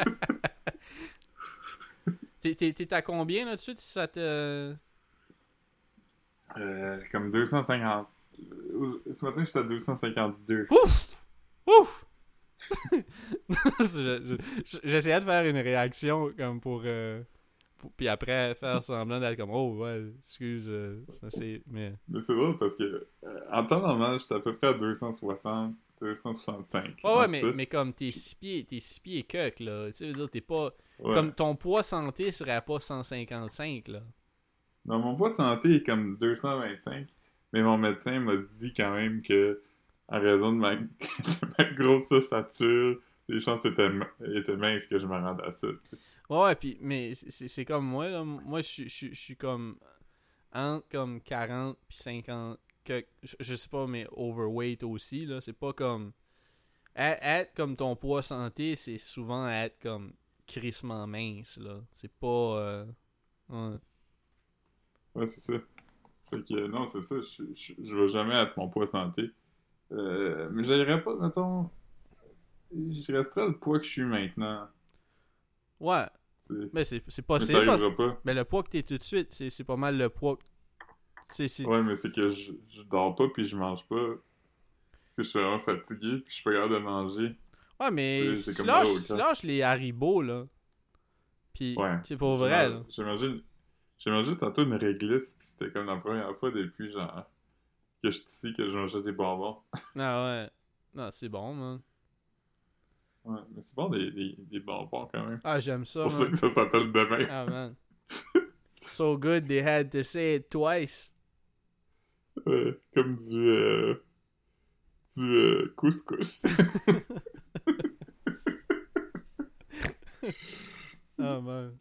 T'es- T'es t'es à combien là-dessus? Si ça te. Euh, comme 250. Ce matin, j'étais à 252. Ouf! Je- je- J'essayais de faire une réaction comme pour, euh, pour- Puis après faire semblant d'être comme Oh ouais, excuse, euh, ça c'est. Mais. Mais c'est drôle parce que euh, en temps normal, j'étais à peu près à 260, 265. Ouais, ouais, mais, mais comme t'es six pieds, t'es six pieds et coq, là. Tu sais, veux dire, t'es pas. Ouais. Comme ton poids santé serait pas 155, là. Non, mon poids santé est comme 225, mais mon médecin m'a dit quand même que, à raison de ma, de ma grosse ossature, les chances étaient, étaient minces que je me rende à ça. Ouais, puis, mais c'est- comme moi, là. Moi, je suis- comme. Entre comme 40 puis 50. Que, je, je sais pas, mais overweight aussi, là. C'est pas comme. Être, être comme ton poids santé, c'est souvent être comme crissement mince, là. C'est pas. euh, ouais. Ouais, c'est ça. Fait que, non, c'est ça, je, je, je vais jamais être mon poids santé. Euh, mais j'irais pas, mettons, je resterai le poids que je suis maintenant. Ouais, mais c'est Mais possible. parce- pas. Mais le poids que t'es tout de suite, c'est pas mal le poids. que- C'est Ouais, mais c'est que je, je dors pas puis je mange pas. Parce que je suis vraiment fatigué puis je suis pas capable de manger. Ouais, mais si tu lâches, les haribots, là. Puis, Ouais. c'est pour vrai, là. J'ai mangé, j'ai mangé tantôt une réglisse puis c'était comme la première fois depuis genre que je suis ici que je mangeais des bonbons. Ah ouais. Non, c'est bon, man. Ouais, mais c'est bon des, des, des bonbons quand même. Ah, j'aime C'est ça, pour ça que ça s'appelle demain. Ah, man. So good they had to say it twice. Ouais, comme du euh, du euh, couscous. Ah, man.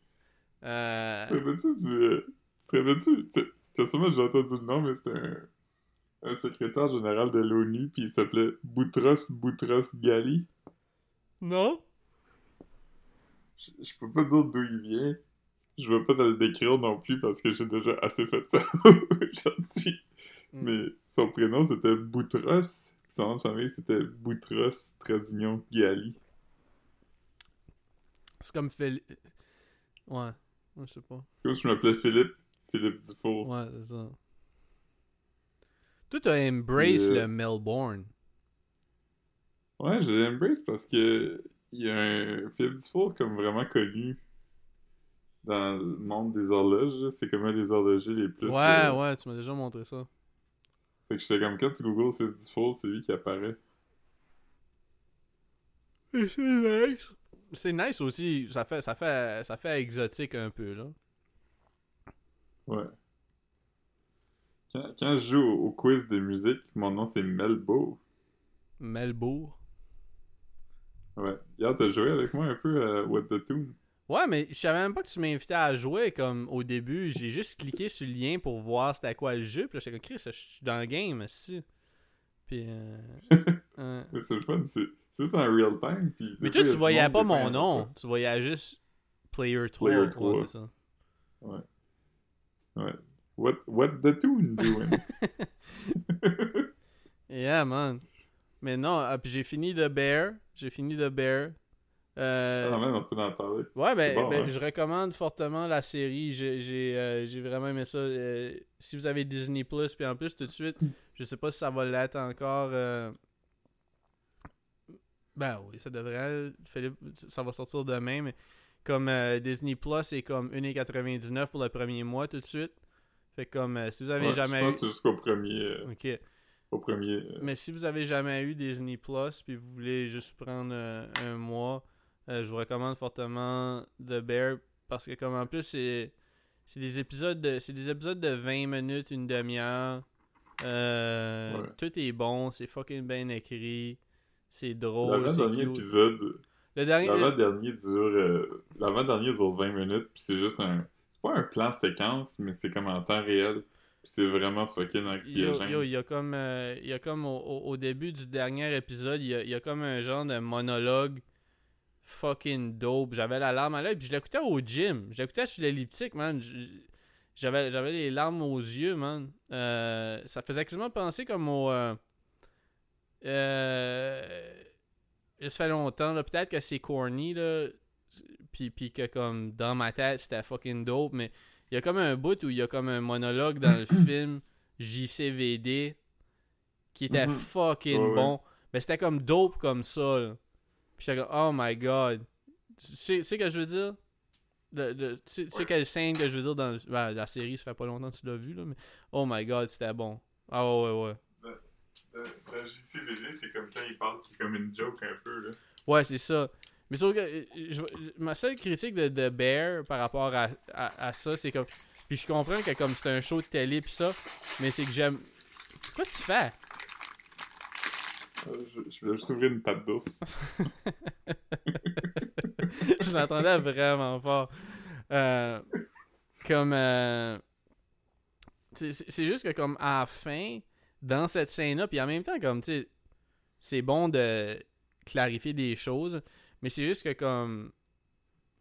Euh... Tu te rappelles-tu du. tu te rappelles-tu? Tu as sûrement déjà entendu le nom, mais c'était un, un secrétaire général de l'ONU, puis il s'appelait Boutros Boutros Ghali. Non? Je, je peux pas dire d'où il vient. Je veux pas te le décrire non plus parce que j'ai déjà assez fait ça aujourd'hui. Mm. Mais son prénom c'était Boutros, son nom de famille c'était Boutros Trasignon Ghali. C'est comme Phil... Ouais. Ouais, Je sais pas. C'est comme si je m'appelais Philippe, Philippe Dufour. Ouais, c'est ça. Toi, t'as embrace Euh. le Melbourne. Ouais, je l'embrace parce que il y a un Philippe Dufour comme vraiment connu dans le monde des horloges. C'est comme un des horlogers les plus. Ouais, euh, ouais, tu m'as déjà montré ça. Fait que j'étais comme quand tu googles Philippe Dufour, c'est lui qui apparaît. C'est nice. C'est nice aussi. Ça fait, ça, fait, ça fait exotique un peu, là. Ouais. Quand, quand je joue au, au quiz de musique, mon nom c'est Melbo. Melbourg. Ouais. Hier, t'as joué avec moi un peu à What the Tune. Ouais, mais je savais même pas que tu m'invitais à jouer comme au début. J'ai juste cliqué sur le lien pour voir c'était à quoi le jeu. Puis là, j'étais comme Chris, je suis dans le game, aussi. Puis. Euh... euh, c'est le fun, c'est c'est juste en real time. Puis Mais toi, tu voyais pas mon nom. Tu voyais juste Player 3. Player Ouais, 3. c'est ça. Ouais. Ouais. What, what the tune doing? Yeah, man. Mais non, ah, puis j'ai fini The Bear. J'ai fini The Bear. Euh, ah, on peut en parler. Ouais, ben, bon, ben, hein? je recommande fortement la série. J'ai euh, vraiment aimé ça. Euh, si vous avez Disney Plus, puis en plus, tout de suite, je sais pas si ça va l'être encore. Ben oui, ça devrait. Philippe, ça va sortir demain, mais comme euh, Disney Plus, c'est comme 1,99$ pour le premier mois tout de suite. Fait comme euh, si vous avez Ouais, jamais je eu. pense jusqu'au premier. euh, Ok. au premier euh, Mais si vous avez jamais eu Disney Plus puis vous voulez juste prendre un mois, je vous recommande fortement The Bear parce que comme en plus c'est c'est des épisodes de c'est des épisodes de 20 minutes, une demi-heure. Ouais. Tout est bon, c'est fucking bien écrit, c'est drôle, L'avant-dernier épisode, Le dernier l'avant-dernier dure, euh, l'avant-dernier dure 20 minutes, puis c'est juste un, c'est pas un plan séquence, mais c'est comme en temps réel, c'est vraiment fucking Yo, anxiogène. yo, il y a comme, euh, il y a comme au, début du dernier épisode, il y a, il y a comme un genre de monologue fucking dope. J'avais la larme à l'œil, puis je l'écoutais au gym. Je l'écoutais sur l'elliptique, man. J'avais, j'avais les larmes aux yeux, man. Euh, ça faisait quasiment penser comme au... Euh, ça fait longtemps, là. Peut-être que c'est corny, là. Puis, puis que comme dans ma tête, c'était fucking dope, mais il y a comme un bout où il y a comme un monologue dans le film JCVD qui était Mhm. fucking Ouais, ouais. bon. Mais c'était comme dope comme ça. Là. Puis j'étais comme, oh my god. Tu sais, tu sais que je veux dire? Le- le- tu sais, tu sais Ouais. quelle scène que je veux dire dans le- ben, la série, ça fait pas longtemps que tu l'as vu, là, mais oh my god, c'était bon. Ah ouais, ouais, ouais. Dans, dans JCVD, c'est comme quand il parle, qui est comme une joke un peu, là. Ouais, c'est ça. Mais sauf que euh, je- ma seule critique de, de Bear par rapport à, à, à ça, c'est comme. Puis je comprends que comme c'est un show de télé pis ça, mais c'est que j'aime. Quoi tu fais? Euh, je, je voulais juste ouvrir une pâte d'ours. je l'entendais vraiment fort. Euh, comme. euh, c'est c'est- c'est juste que, comme, à la fin, dans cette scène-là, puis en même temps, comme, tu sais, c'est bon de clarifier des choses, mais c'est juste que, comme,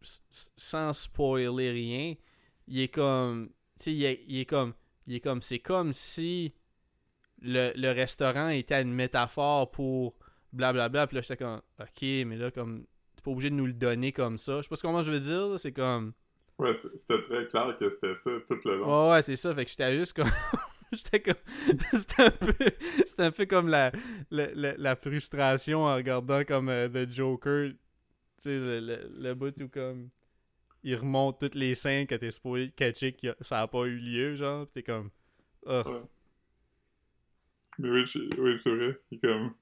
sans spoiler rien, il est comme. Tu sais, il est, il est comme. Il est comme. C'est comme si le, le restaurant était une métaphore pour blablabla. Puis là, j'étais comme. Ok, mais là, comme t'es pas obligé de nous le donner comme ça. Je sais pas comment je veux dire, c'est comme. Ouais, c'était très clair que c'était ça tout le long. Ouais, ouais, c'est ça. Fait que j'étais juste comme. j'étais comme. c'était un peu. Un peu comme la, la, la, frustration en regardant comme euh, The Joker. Tu sais, le, le, le bout où comme. Il remonte toutes les scènes que t'es supposé catcher que ça a pas eu lieu, genre. Pis t'es comme. Oh. Mais oui, oui, c'est vrai. C'est comme.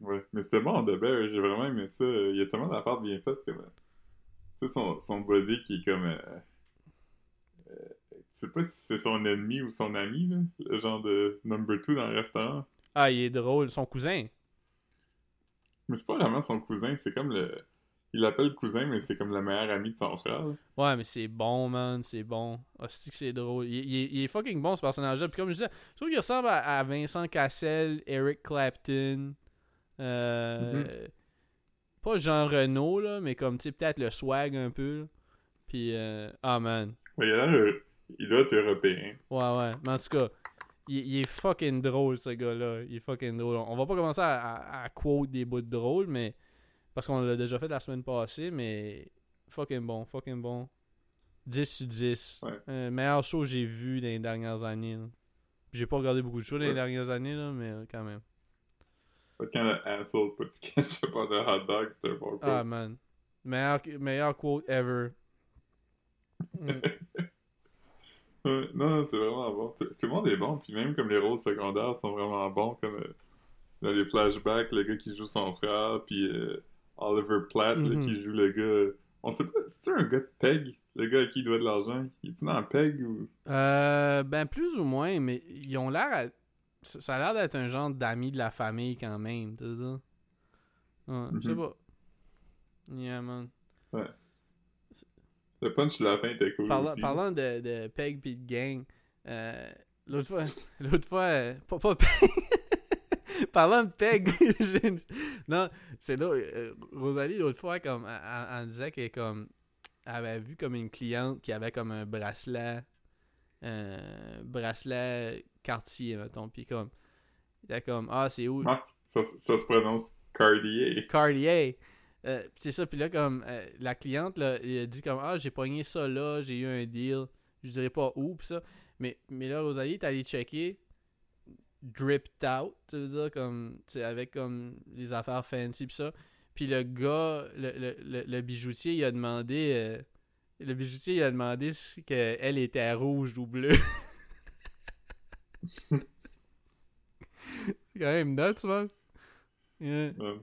Ouais, mais c'était bon, de Bear. J'ai vraiment aimé ça. Il y a tellement d'affaires bien faites. Comme... Tu sais, son, son body qui est comme. euh, sais pas si c'est son ennemi ou son ami, là. Le genre de number two dans le restaurant. Ah, il est drôle. Son cousin. Mais c'est pas vraiment son cousin, c'est comme le. Il l'appelle cousin, mais c'est comme le meilleur ami de son frère. là. Ouais, mais c'est bon, man, c'est bon. C'est que c'est drôle. Il, il est- il est fucking bon, ce personnage-là. Puis comme je disais, je trouve qu'il ressemble à, à Vincent Cassel, Eric Clapton. Euh, Pas Jean Renault, là, mais comme, tu sais, peut-être le swag un peu. là. Puis, euh, ah, man. Ouais, il a l'air. Il doit être européen. Ouais, ouais. Mais en tout cas, il, il est fucking drôle, ce gars-là. Il est fucking drôle. On va pas commencer à, à, à quote des bouts de drôle, mais. Parce qu'on l'a déjà fait la semaine passée, mais. Fucking bon, fucking bon. 10 sur 10. Ouais. Euh, meilleur show que j'ai vu dans les dernières années. J'ai pas regardé beaucoup de shows dans les dernières années, là, mais quand même. Que Quand le asshole put ketchup on the hot dog, c'était un bon coup. Ah, man. Meilleur, meilleur quote ever. Mm. Ouais, non, c'est vraiment bon. Tout, tout le monde est bon, puis même comme les rôles secondaires sont vraiment bons, comme euh, dans les flashbacks, le gars qui joue son frère, puis euh, Oliver Platt là, Mhm. qui joue le gars. On sait pas, c'est-tu un gars de Peg, le gars à qui il doit de l'argent, il est dans le peg ou? Euh, ben, plus ou moins, mais ils ont l'air. à- Ça a l'air d'être un genre d'ami de la famille quand même, tu sais ça? Ouais, je sais Mhm. pas. Yeah, man. Le punch de la fin était cool. Parlant, aussi. parlant de, de Peg pis de gang, euh, l'autre fois, l'autre fois, euh, pas, pas Peg. parlant de Peg, une- non, c'est là, euh, Rosalie, l'autre fois, comme, elle, elle- elle disait qu'elle comme, elle avait vu comme une cliente qui avait comme un bracelet, un bracelet quartier, mettons, pis comme, était comme, ah, c'est où? Marc, ça, ça se prononce Cartier. Cartier. Euh, pis c'est ça, puis là, comme euh, la cliente, là, elle a dit comme Ah, j'ai pogné ça là, j'ai eu un deal, je dirais pas où, pis ça. Mais, mais là, Rosalie est allée checker, dripped out, tu veux dire, comme, tu sais, avec comme les affaires fancy pis ça. Puis le gars, le, le, le, le bijoutier, il a demandé, euh, le bijoutier, il a demandé si que elle était rouge ou bleue. C'est quand même nuts, man. Yeah. Ouais.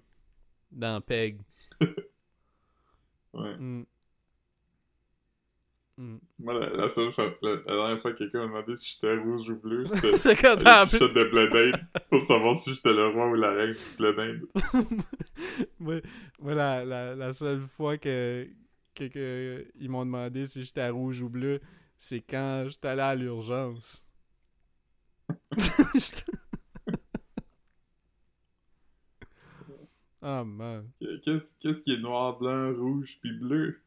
Dans Peg. ouais. Mm. Mm. Moi, la, la seule fois, la, la dernière fois que quelqu'un m'a demandé si j'étais rouge ou bleu, c'était le shot de blé d'Inde pour savoir si j'étais le roi ou la reine du blé d'Inde. moi, moi, la, la, la seule fois que, que, que ils m'ont demandé si j'étais rouge ou bleu, c'est quand j'étais allé à l'urgence. Oh man. Qu'est-ce qui est noir, blanc, rouge puis bleu?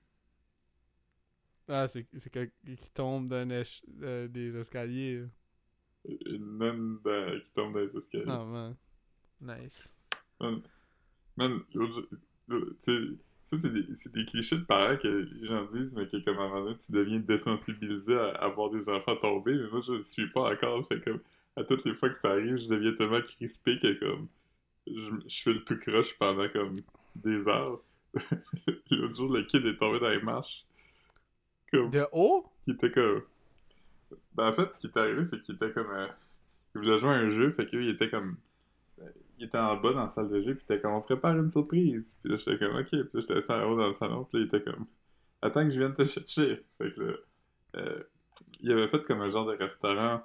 Ah, c'est c'est que qui tombe d'un éche- euh, des escaliers. Une nonne dans- qui tombe dans les escaliers. Oh man. Nice. Man, man, tu ça, c'est des, c'est des clichés de parents que les gens disent, mais que comme à un moment donné, tu deviens désensibilisé à, à voir des enfants tomber. Mais moi, je ne suis pas encore. Fait comme, à toutes les fois que ça arrive, je deviens tellement crispé que comme, je, je fais le tout croche pendant comme des heures. L'autre jour, le kid est tombé dans les marches. Comme, De haut? il était comme. Ben, en fait, ce qui est arrivé, c'est qu'il était comme. euh, Il voulait jouer à un jeu, fait qu'il était comme. euh, Il était en bas dans la salle de jeu, puis il était comme on prépare une surprise. Puis là, j'étais comme ok, puis j'étais assis en haut dans le salon, puis là, il était comme attends que je vienne te chercher. Fait que là, euh, il avait fait comme un genre de restaurant.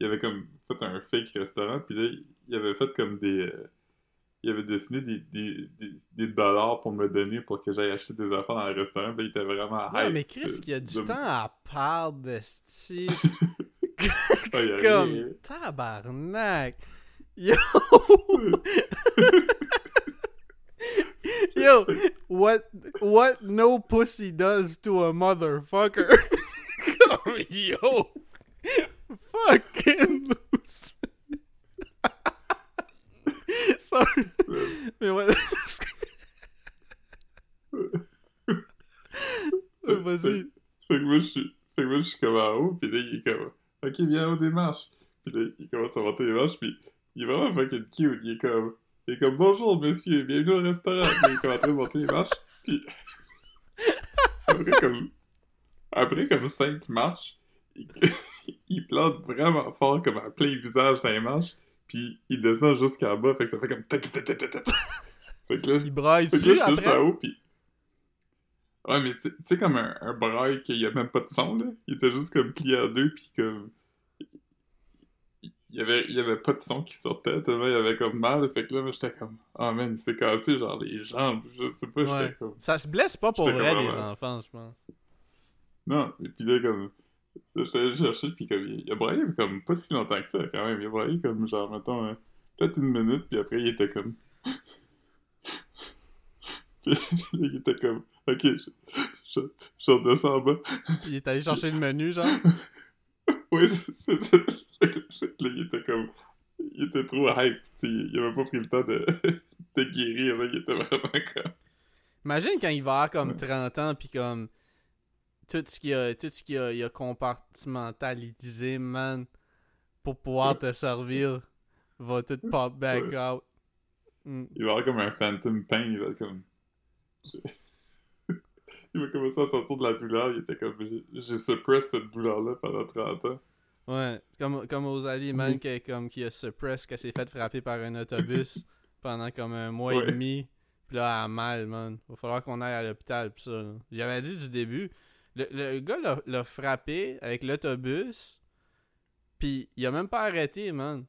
Il avait comme fait un fake restaurant, puis là, il avait fait comme des. Euh, il avait dessiné des, des, des, des dollars pour me donner pour que j'aille acheter des affaires dans le restaurant, puis il était vraiment Ouais, hype mais Chris, de- il y a du de- temps à part de style. Comme tabarnak. Yo! Yo, what what no pussy does to a motherfucker. Yo. Fucking Sorry. Mais ouais. Vas-y. Fait que moi, je suis, fait que moi, je suis comme en haut, pis là, il est comme, ok, viens en haut des marches. Pis là, il commence à monter les marches, pis il est vraiment fucking cute. Il est comme, il est comme, bonjour, monsieur, bienvenue au restaurant. Pis il est comme en train de monter les marches, pis après, comme, après, comme cinq marches, il, il plante vraiment fort, comme à plein visage dans les marches, pis il descend jusqu'en bas, fait que ça fait comme. Fait que là, Il braille fait que là, je suis juste après? en haut. Ouais, mais tu sais- comme un, un braille qu'il y a même pas de son, là. Il était juste comme plié en deux, pis comme... Il y avait, il y avait pas de son qui sortait, tellement il avait comme mal. Fait que là, j'étais comme... Oh man, il s'est cassé, genre, les jambes. Je sais pas, Ouais. j'étais comme... Ça se blesse pas pour vrai, les vraiment- enfants, je pense. Non, et puis là, comme... Allé chercher, pis comme... Il a braillé comme pas si longtemps que ça, quand même. Il a braillé comme, genre, mettons, euh, peut-être une minute, puis après, il était comme... Puis il était comme... Ok, je, je, je redescends en bas. Il est allé chercher le menu, genre? Oui, c'est ça. Il était comme. Il était trop hype. tu sais, Il avait pas pris le temps de, de guérir. Là. Il était vraiment comme. Imagine quand il va avoir comme Ouais. 30 ans, puis comme. Tout ce qu'il a, tout ce qu'il a, il a compartimentalisé, man, pour pouvoir te servir, va tout pop back out. Mm. Il va avoir comme un phantom pain. Il va être comme. il va commencer à sortir de la douleur. Il était comme. j'ai- J'ai suppress cette douleur-là pendant 30 ans. Ouais, comme, comme Rosalie, man, qui, comme, qui a suppress, qu'elle s'est fait frapper par un autobus pendant comme un mois et demi. Puis là, elle a mal, man. Va falloir qu'on aille à l'hôpital, pis ça. J'avais dit du début, Le, le gars l'a- frappé avec l'autobus, puis il a même pas arrêté, man.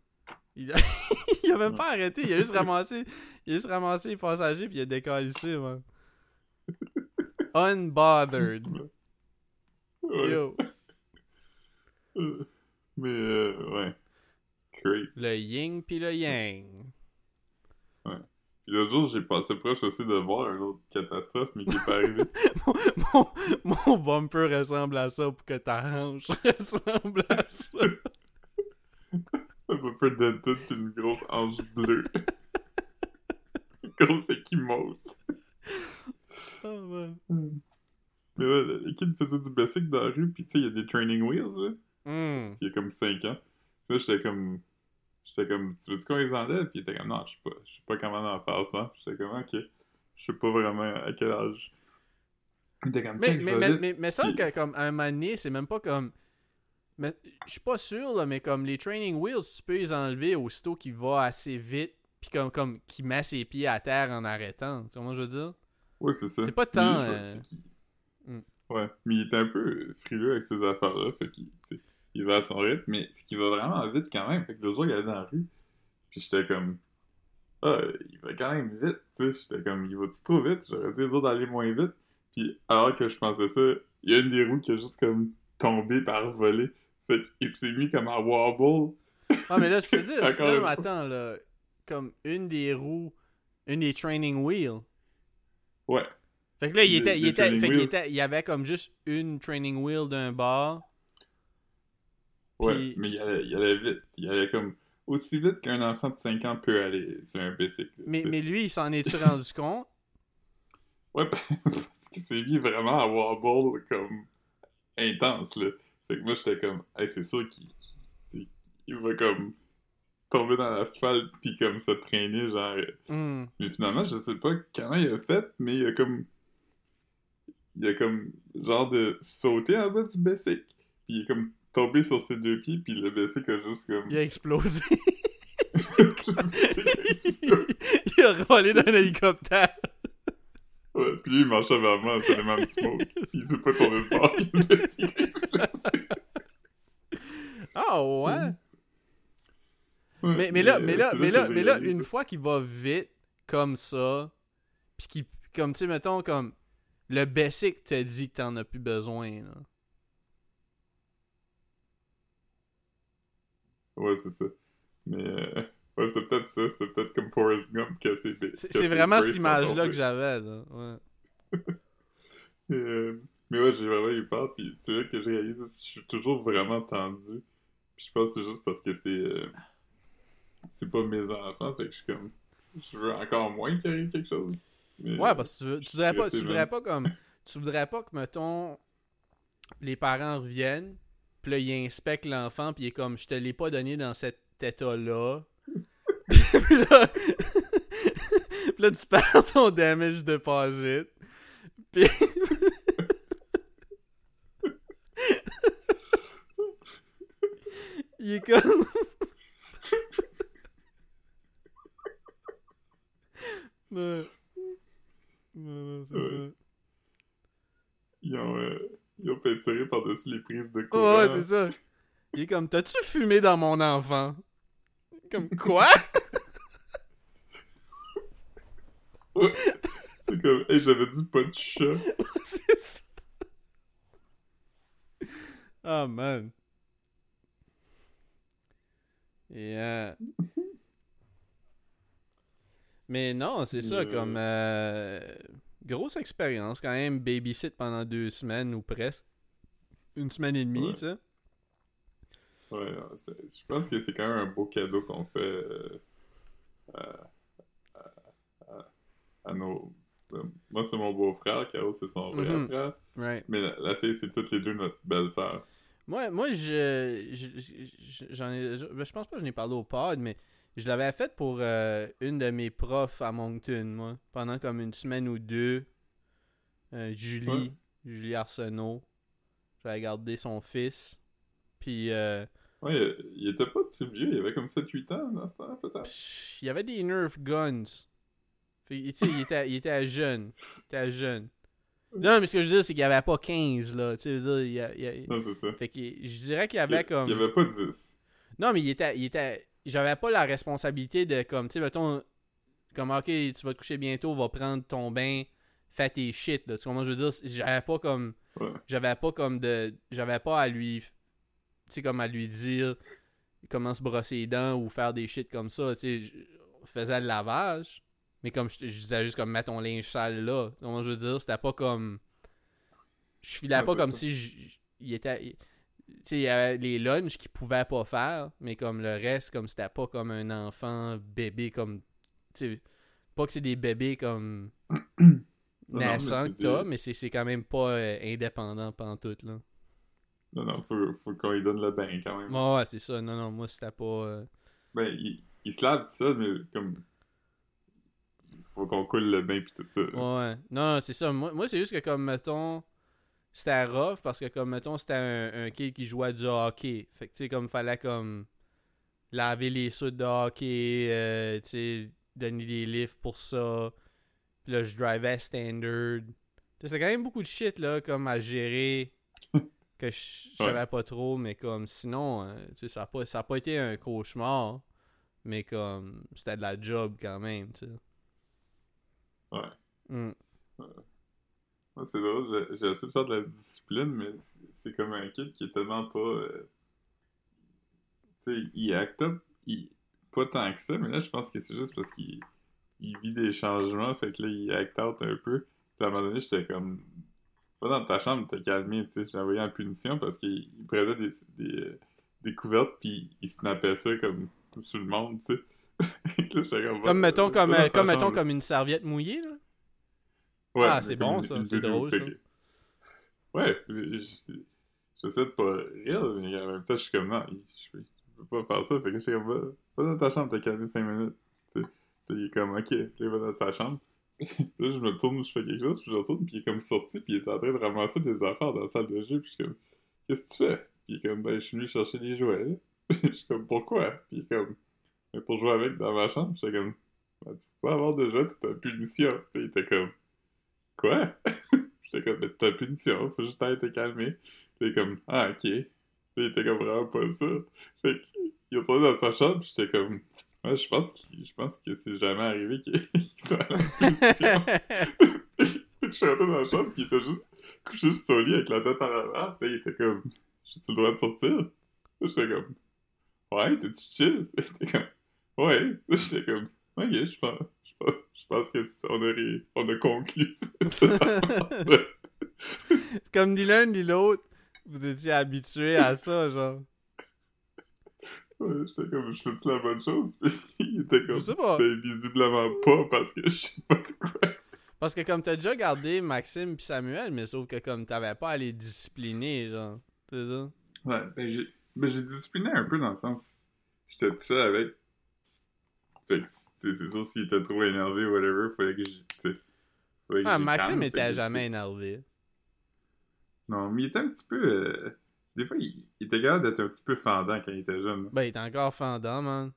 Il a, il a même pas arrêté, il a juste ramassé, il a juste ramassé les passagers, puis il a décalissé, man. Unbothered. Ouais. Yo. Mais, euh, ouais. Crazy. Le yin puis le yang. Puis l'autre jour, j'ai passé proche aussi de voir une autre catastrophe, mais qui est pas arrivée. mon, mon bumper ressemble à ça pour que ta hanche ressemble à ça. Un peu dented pis une grosse hanche bleue. une grosse échymose. Oh, man. Mais ouais, le kid faisait du basic dans la rue, pis tu sais, il y a des training wheels, là. Hmm. Il y a comme 5 ans. Puis là, j'étais comme. J'étais comme, tu veux-tu qu'on les enlève? Puis il était comme, non, je sais pas, je sais pas comment en faire ça. Puis j'étais comme, ok, je sais pas vraiment à quel âge. Il était comme, Mais, mais, mais, mais, mais ça que comme à un moment donné, c'est même pas comme. Mais je suis pas sûr là, mais comme les training wheels, tu peux les enlever aussitôt qu'il va assez vite, puis comme comme qu'il met ses pieds à terre en arrêtant. Tu vois comment je veux dire? Ouais, c'est ça. C'est pas tant, euh, hmm. Ouais, mais il était un peu frileux avec ces affaires-là, fait qu'il il va à son rythme, mais c'est qu'il va vraiment vite quand même. Fait que le jour, il allait dans la rue, puis j'étais comme, ah, il va quand même vite, tu sais. J'étais comme, il va-tu trop vite? J'aurais dû dire d'aller moins vite. Puis alors que je pensais ça, il y a une des roues qui a juste comme tombé par voler. Fait qu'il s'est mis comme à wobble. Ah, mais là, je te dis, là, attends, là, comme une des roues, une des training wheels. Ouais. Fait que là, il était, il était, fait était, il y avait comme juste une training wheel d'un bar. Ouais, Puis- mais il allait, vite. Il allait comme aussi vite qu'un enfant de 5 ans peut aller sur un bicycle. Mais, mais lui, il s'en est-tu rendu compte? Ouais, parce qu'il s'est mis vraiment à wobble comme intense, là. Fait que moi, j'étais comme, hey, c'est sûr qu'il il va comme tomber dans l'asphalte pis comme se traîner, genre. Hmm. Mais finalement, je sais pas comment il a fait, mais il a comme. Il a comme, genre, de sauter en bas du bicycle. Puis il est comme tombé sur ses deux pieds, puis le bicycle a juste comme. Il a explosé. Le il a roulé d'un hélicoptère. Ouais, puis lui, il marchait vers moi en tellement de smoke. Il s'est pas le a explosé. Ah ouais? Ouais, Mais, mais là, mais là, c'est mais là, mais là, une fois qu'il va vite comme ça, puis qu'il, comme tu sais, mettons, comme le basic te dit que t'en as plus besoin, là. Ouais, c'est ça. Mais, euh, ouais, c'était peut-être ça. C'était peut-être comme Forrest Gump que c'est C'est, c'est vraiment cette image-là que j'avais, là. Ouais. Mais, euh, mais ouais, j'ai vraiment eu peur. Puis c'est là que j'ai réalisé que je suis toujours vraiment tendu. Puis je pense que c'est juste parce que c'est. euh, c'est pas mes enfants. Fait que je suis comme. Je veux encore moins qu'il arrive quelque chose. Mais, Ouais, parce que tu, veux- tu voudrais pas, tu voudrais pas comme, tu voudrais pas que, mettons, les parents reviennent, puis là, ils inspectent l'enfant, puis il est comme, je te l'ai pas donné dans cet état-là. puis là, puis là, tu perds ton damage deposit. Puis... il est comme... Ouais. Non, non, c'est Ouais. Ils ont, euh, ils ont peinturé par-dessus les prises de courant. Ouais, c'est ça. Il est comme, t'as-tu fumé dans mon enfant? Comme, quoi? c'est comme, hey, j'avais dit pas de chat. c'est ça. Oh, man. Yeah. Mais non, c'est ça, Euh. comme... euh, grosse expérience, quand même, babysit pendant deux semaines ou presque. Une semaine et demie, Ouais. tu sais. Ouais, c'est- je pense que c'est quand même un beau cadeau qu'on fait euh, à, à- à- à nos. euh, moi, c'est mon beau-frère, Caro, c'est son vrai Mhm. frère. Right. Mais la, la fille, c'est toutes les deux notre belle-sœur. Moi, moi je, je, je- j'en ai, je, ben, je pense pas que je n'ai parlé au pod, mais je l'avais fait pour euh, une de mes profs à Moncton, moi, pendant comme une semaine ou deux. Euh, Julie, Ouais. Julie Arsenault. J'avais gardé son fils. Puis, euh, Ouais, il, était pas si vieux, il avait comme 7-8 ans dans ce temps, peut-être. il y avait des Nerf guns. Fait, tu sais, il était, il était jeune. Il était jeune. Non, mais ce que je veux dire, c'est qu'il y avait pas 15, là. Tu sais, je veux dire, il y a- il y a- Non, c'est ça. Fait que je dirais qu'il y Il avait comme. il y avait pas 10. Non, mais il était. Il était... J'avais pas la responsabilité de comme, tu sais, mettons, comme, ok, tu vas te coucher bientôt, va prendre ton bain, fais tes shit, là. Tu comprends, je veux dire, j'avais pas comme. Ouais. J'avais pas comme de. J'avais pas à lui. Tu sais, comme à lui dire comment se brosser les dents ou faire des shit comme ça, tu sais. je- On faisait le lavage, mais comme je, je disais juste comme, mets ton linge sale là. Tu comprends, je veux dire, c'était pas comme. Je filais Ouais, pas c'est comme ça. si il était. Il y avait les lunchs qu'il pouvait pas faire, mais comme le reste, comme c'était pas comme un enfant bébé, comme. Pas que c'est des bébés comme. naissants que t'as, mais c'est quand même pas euh, indépendant pantoute, là. Non, non, faut, faut qu'on lui donne le bain quand même. Ouais, ouais, c'est ça. Non, non, moi, c'était pas. euh, Ben, il, il se lave tout ça, mais comme. Faut qu'on coule le bain pis tout ça. Ouais, ouais. Non, c'est ça. Moi, moi c'est juste que, comme, mettons, c'était rough parce que, comme, mettons, c'était un, un kid qui jouait du hockey. Fait que, tu sais, comme, fallait, comme, laver les soudes de hockey, euh, tu sais, donner des lifts pour ça. Puis là, je drivais standard. Tu sais, c'est quand même beaucoup de shit, là, comme, à gérer. que je Ouais. savais pas trop, mais comme, sinon, euh, tu sais, ça a pas, ça a pas été un cauchemar. Mais comme, c'était de la job quand même, tu sais. Ouais. Mm. Ouais, c'est drôle, j'ai- essayé de faire de la discipline, mais c'est- comme un kid qui est tellement pas. euh, Tu sais, il act up, il... pas tant que ça, mais là, je pense que c'est juste parce qu'il il vit des changements, fait que là, il act out un peu. Puis à un moment donné, j'étais comme. Pas dans ta chambre, t'es calmé, tu sais. Je envoyé en punition parce qu'il il prenait des, des, euh, des couvertes, puis il snappait ça comme sur le monde, tu sais. J'étais comme, mettons comme, euh, comme mettons comme une serviette mouillée là. Ouais, Ah, c'est bon, ça, c'est drôle, ça. Ouais, je- je- j'essaie de pas rire, mais en même temps, je suis comme, non, je, je peux pas faire ça. Fait que je suis comme, va, va dans ta chambre, t'as calmé 5 minutes. Tu sais. Puis il est comme, ok, il va dans sa chambre. là, je me tourne, je fais quelque chose, puis je retourne, puis il est comme sorti, puis il est en train de ramasser des affaires dans la salle de jeu, puis je suis comme, qu'est-ce que tu fais? Puis il est comme, ben, je suis venu chercher des jouets. là. je suis comme, pourquoi? Puis il est comme, mais pour jouer avec dans ma chambre, j'étais comme, ben, tu peux pas avoir de jouets, t'es en punition. Puis il était comme, quoi? J'étais comme, t'as punition, faut juste. Puis il est comme, ah, ok. Il était comme vraiment pas ça. Fait qu'il est retourné dans sa chambre, puis j'étais comme, ouais, je pense, pense que c'est jamais arrivé qu'il qu'il soit en punition. je suis rentré dans la chambre, puis il était juste couché sur son lit avec la tête en avant. Puis il était comme, j'ai-tu le droit de sortir? J'étais comme, ouais, t'es-tu chill? Était comme, ouais. J'étais comme, ok, je pense, je pense, que on a, on a conclu. Comme ni l'un ni l'autre, vous étiez habitués à ça, genre. Ouais, j'étais comme, je fais-tu la bonne chose? Puis il était comme, Je sais pas. ben visiblement pas, parce que je sais pas c'est quoi. Parce que comme t'as déjà gardé Maxime puis Samuel, mais sauf que comme t'avais pas à les discipliner, genre. C'est ça? Ouais, ben j'ai ben, j'ai discipliné un peu dans le sens, j'étais tout seul avec. Fait que, tu sais, c'est sûr, s'il était trop énervé ou whatever, fallait que je, fallait que Ah, Maxime était jamais énervé. Non, mais il était un petit peu... euh, Des fois, il, il était capable d'être un petit peu fendant quand il était jeune. Ben, il est encore fendant, man.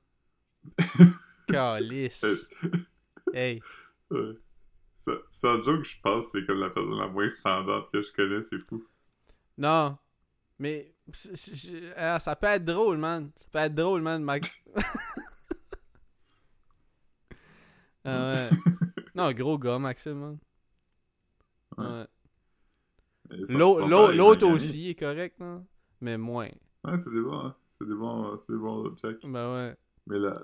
Calice. hey. Ouais. Ça, sans joke, je pense que c'est comme la personne la moins fendante que je connais, c'est fou. Non. Mais ah, ça peut être drôle, man. Ça peut être drôle, man, Max. ah ouais. Non, gros gars, Maxime. Ouais. Ouais. L'autre aussi est correct, non? Mais moins. Ouais, c'est des bons, hein. c'est des bons, c'est des bons checks. Ben ouais. Mais la, la-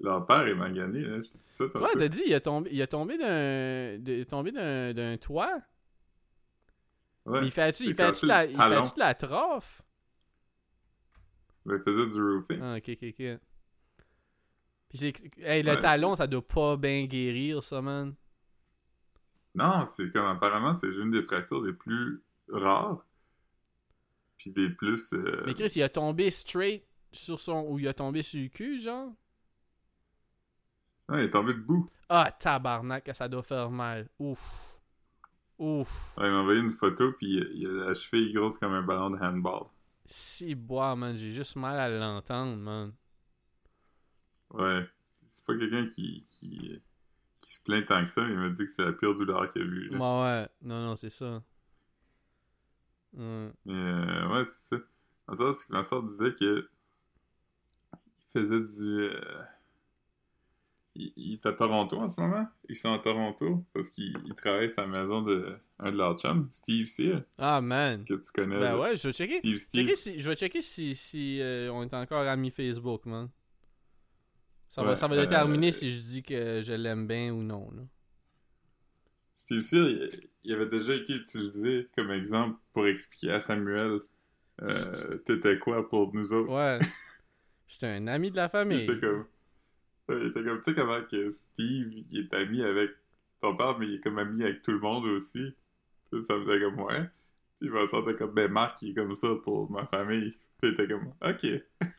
leur père est magané, là, je te dis ça tantôt. Ouais, t'as dit, il a tombé, il a tombé d'un, il tombé d'un, d'un toit. Ouais. Mais il fait-tu, il fait-tu la, il de la trophe? Mais il faisait du roofing. Ah, ok, ok, ok. Puis c'est, hey, le Ouais, talon, ça doit pas bien guérir, ça, man. Non, c'est comme apparemment, c'est une des fractures les plus rares. Puis des plus. euh, Mais Chris, il a tombé straight sur son, ou il a tombé sur le cul, genre? Ouais, il est tombé debout. Ah, tabarnak, ça doit faire mal. Ouf. Ouf. Ouais, il m'a envoyé une photo, puis il a la cheville grosse comme un ballon de handball. Si bois, man, j'ai juste mal à l'entendre, man. Ouais. C'est pas quelqu'un qui, qui, qui se plaint tant que ça, mais il m'a dit que c'est la pire douleur qu'il a vue. là. Ouais, ouais. Non, non, c'est ça. Ouais. Mais euh, ouais, c'est ça. Ma soeur, ma disait que il faisait du. euh, Il, il est à Toronto en ce moment. Ils sont à Toronto parce qu'il il travaille la maison de un de leurs chums, Steve Sear, Ah, man. que tu connais. Ben là. ouais, je vais checker. Steve Steve. Checker si, je vais checker si, si euh, on est encore amis Facebook, man. Ça va, Ouais, ça va euh, déterminer si je dis que je l'aime bien ou non. Là. Steve Sear, il, il avait déjà été utilisé comme exemple pour expliquer à Samuel euh, t'étais quoi pour nous autres? Ouais. J'étais un ami de la Il famille. était comme. Il était comme, tu sais comment que Steve, il est ami avec ton père, mais il est comme ami avec tout le monde aussi. Ça me faisait comme, ouais. Puis il me sentait comme, ben Marc, il est comme ça pour ma famille. Puis il était comme, ok.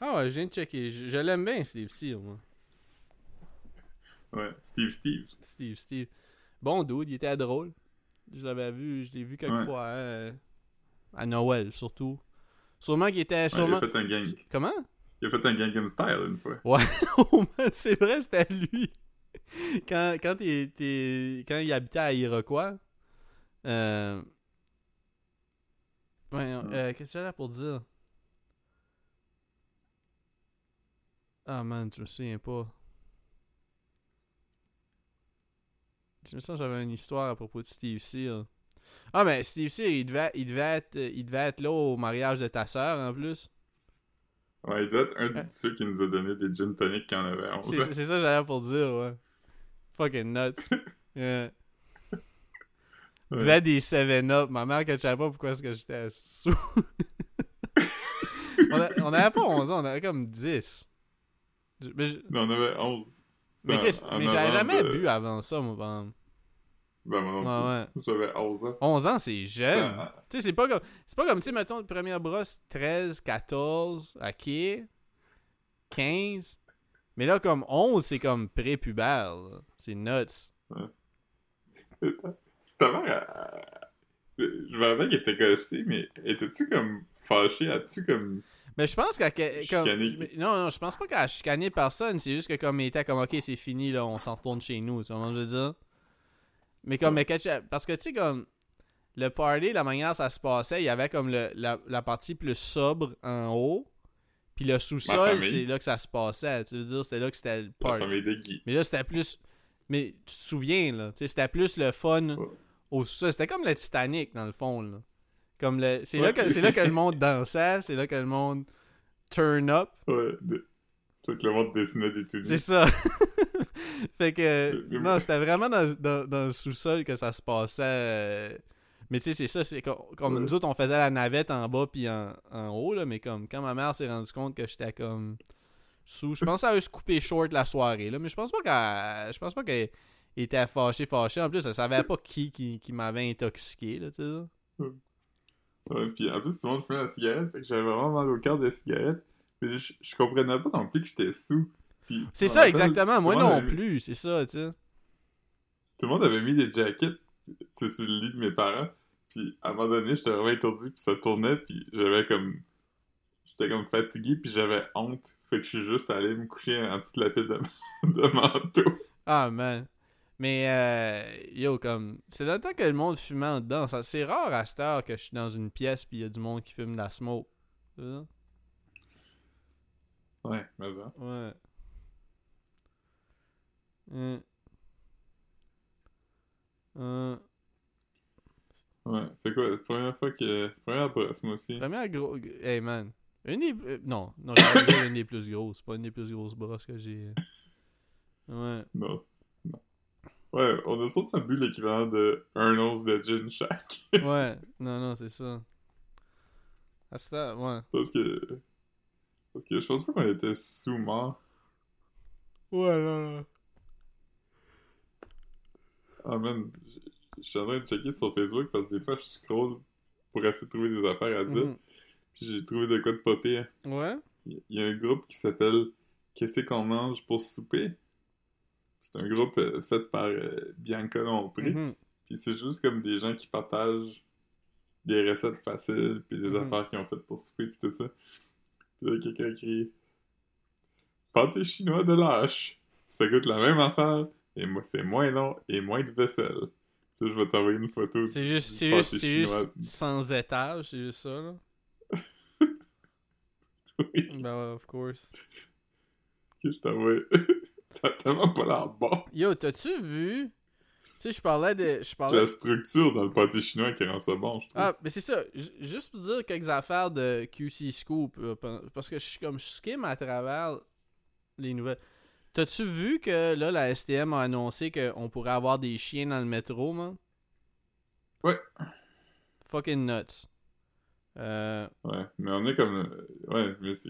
Ah ouais, je viens de checker. Je, je l'aime bien, Steve Sear, moi. Ouais, Steve Steve. Steve, Steve. Bon dude, il était drôle. Je l'avais vu, je l'ai vu quelques Ouais. fois. hein, à Noël, surtout. Sûrement qu'il était. Ouais, il Sûrement... a fait un gang. Comment? Il a fait un Gangnam Style une fois. Oh man, c'est vrai, c'était lui. Quand, quand, t'es- quand il habitait à Iroquois. Euh... Ouais, euh, qu'est-ce que j'avais pour dire? Ah man, je me souviens pas. Me sens que j'avais une histoire à propos de Steve Sear. Ah ben Steve Sear, il devait, il devait, être, il devait être là au mariage de ta sœur en plus. Ouais, il doit être un de ceux qui nous a donné des gin tonic quand on avait 11 ans. C'est ça que j'avais pour dire, ouais. Fucking nuts. Yeah. Ouais. Buvait des 7-Up. Ma mère, qu'elle savait pas pourquoi est-ce que j'étais sous. on, a- on avait pas 11 ans, on avait comme 10. Je- mais je- Non, on avait 11. C'était mais, mais j'avais jamais de- bu avant ça, moi. par exemple. Ben, moi non Ouais, plus. J'avais 11 ans. 11 ans, c'est jeune. Ah, Tu sais, c'est pas comme, c'est pas comme, tu sais, mettons, première brosse, 13, 14, ok, 15. Mais là, comme 11, c'est comme pré-pubère. C'est nuts. Ta mère, elle- je me rappelle qu'elle était gossée, mais étais-tu comme fâché? As-tu comme. Mais je pense qu'elle. Comme, non, non, je pense pas qu'elle a chicané personne. C'est juste que comme elle était comme, ok, c'est fini, là, on s'en retourne chez nous. Tu vois ce que je veux dire? Mais comme, mais parce que tu sais, comme. Le party, la manière ça se passait, il y avait comme le, la, la partie plus sobre en haut. Puis le sous-sol, c'est là que ça se passait. Tu veux dire, c'était là que c'était le party. Mais là, c'était plus. Mais tu te souviens, là. Tu sais, c'était plus le fun Ouais. au sous-sol. C'était comme le Titanic, dans le fond, là. Comme le... C'est là, Ouais. que... c'est là que le monde dansait, c'est là que le monde turn up. Ouais, de... c'est que le monde dessinait des C'est ça. fait que. Non, c'était vraiment dans, dans, dans le sous-sol que ça se passait. euh, Mais tu sais, c'est ça. c'est Comme, Ouais. nous autres, on faisait la navette en bas puis en, en haut, là. Mais comme quand ma mère s'est rendue compte que j'étais comme. Sous. Je pense qu'elle a se couper short la soirée, là. Mais je pense pas qu'elle. Je pense pas qu'elle était fâchée, fâchée. En plus, elle savait pas qui, qui, qui m'avait intoxiqué, là, tu sais. Ouais, puis en plus, tout le monde fumait la cigarette, fait que j'avais vraiment mal au cœur de cigarette. Mais je, je comprenais pas non plus que j'étais sous. C'est ça, rappelle, exactement. Moi non avait- plus, c'est ça, tu sais. Tout le monde avait mis des jackets tu sais, sur le lit de mes parents. Puis à un moment donné, j'étais vraiment étourdi, puis ça tournait, puis j'avais comme. J'étais comme fatigué, puis j'avais honte. Fait que je suis juste allé me coucher en dessous de la pile de, de manteau. Ah, man. Mais, euh, yo, comme, c'est dans le temps que le monde fumait en dedans. C'est rare à cette heure que je suis dans une pièce puis il y a du monde qui fume de la smoke. Ouais, mais ça. Ouais. Hum. Hum. Ouais. Fait quoi, la première fois que. Première brosse, moi aussi. Première gros. Hey, man. Une des. euh, non, non, dire une des plus grosses. C'est pas une des plus grosses brosses que j'ai. Ouais. Non. Non. Ouais, on a sûrement bu l'équivalent de un once de gin chaque. Ouais. Non, non, c'est ça. À heure, ouais. Parce que. Parce que je pense pas qu'on était sous-mort. Ouais, non, non. Ah man, je suis en train de checker sur Facebook parce que des fois je scroll pour essayer de trouver des affaires à dire. Mhm. Puis j'ai trouvé de quoi de pire. Ouais. Il y a un groupe qui s'appelle Qu'est-ce qu'on mange pour souper? C'est un groupe euh, fait par euh, Bianca Lompré. Mhm. Puis c'est juste comme des gens qui partagent des recettes faciles, puis des Mhm. affaires qu'ils ont faites pour souper, puis tout ça. Puis là, quelqu'un crie Pâté chinois de lâche. Ça goûte la même affaire, et moi, c'est moins long et moins de vaisselle. Puis je vais t'envoyer une photo. C'est juste, c'est juste, c'est juste sans étage, c'est juste ça, là. Oui, Ben, of course. que je t'envoie. ça a tellement pas l'air bon. Yo, t'as-tu vu? Tu sais, je parlais de. Je C'est parlais. la structure dans le pâté chinois qui rend ça bon, je trouve. Ah, mais c'est ça. J- Juste pour dire quelques affaires de QC Scoop. euh, Parce que je suis comme je skim à travers les nouvelles. T'as-tu vu que là, la STM a annoncé qu'on pourrait avoir des chiens dans le métro, man? Ouais. Fucking nuts. Euh, Ouais, mais on est comme. euh, Ouais, mais c'est.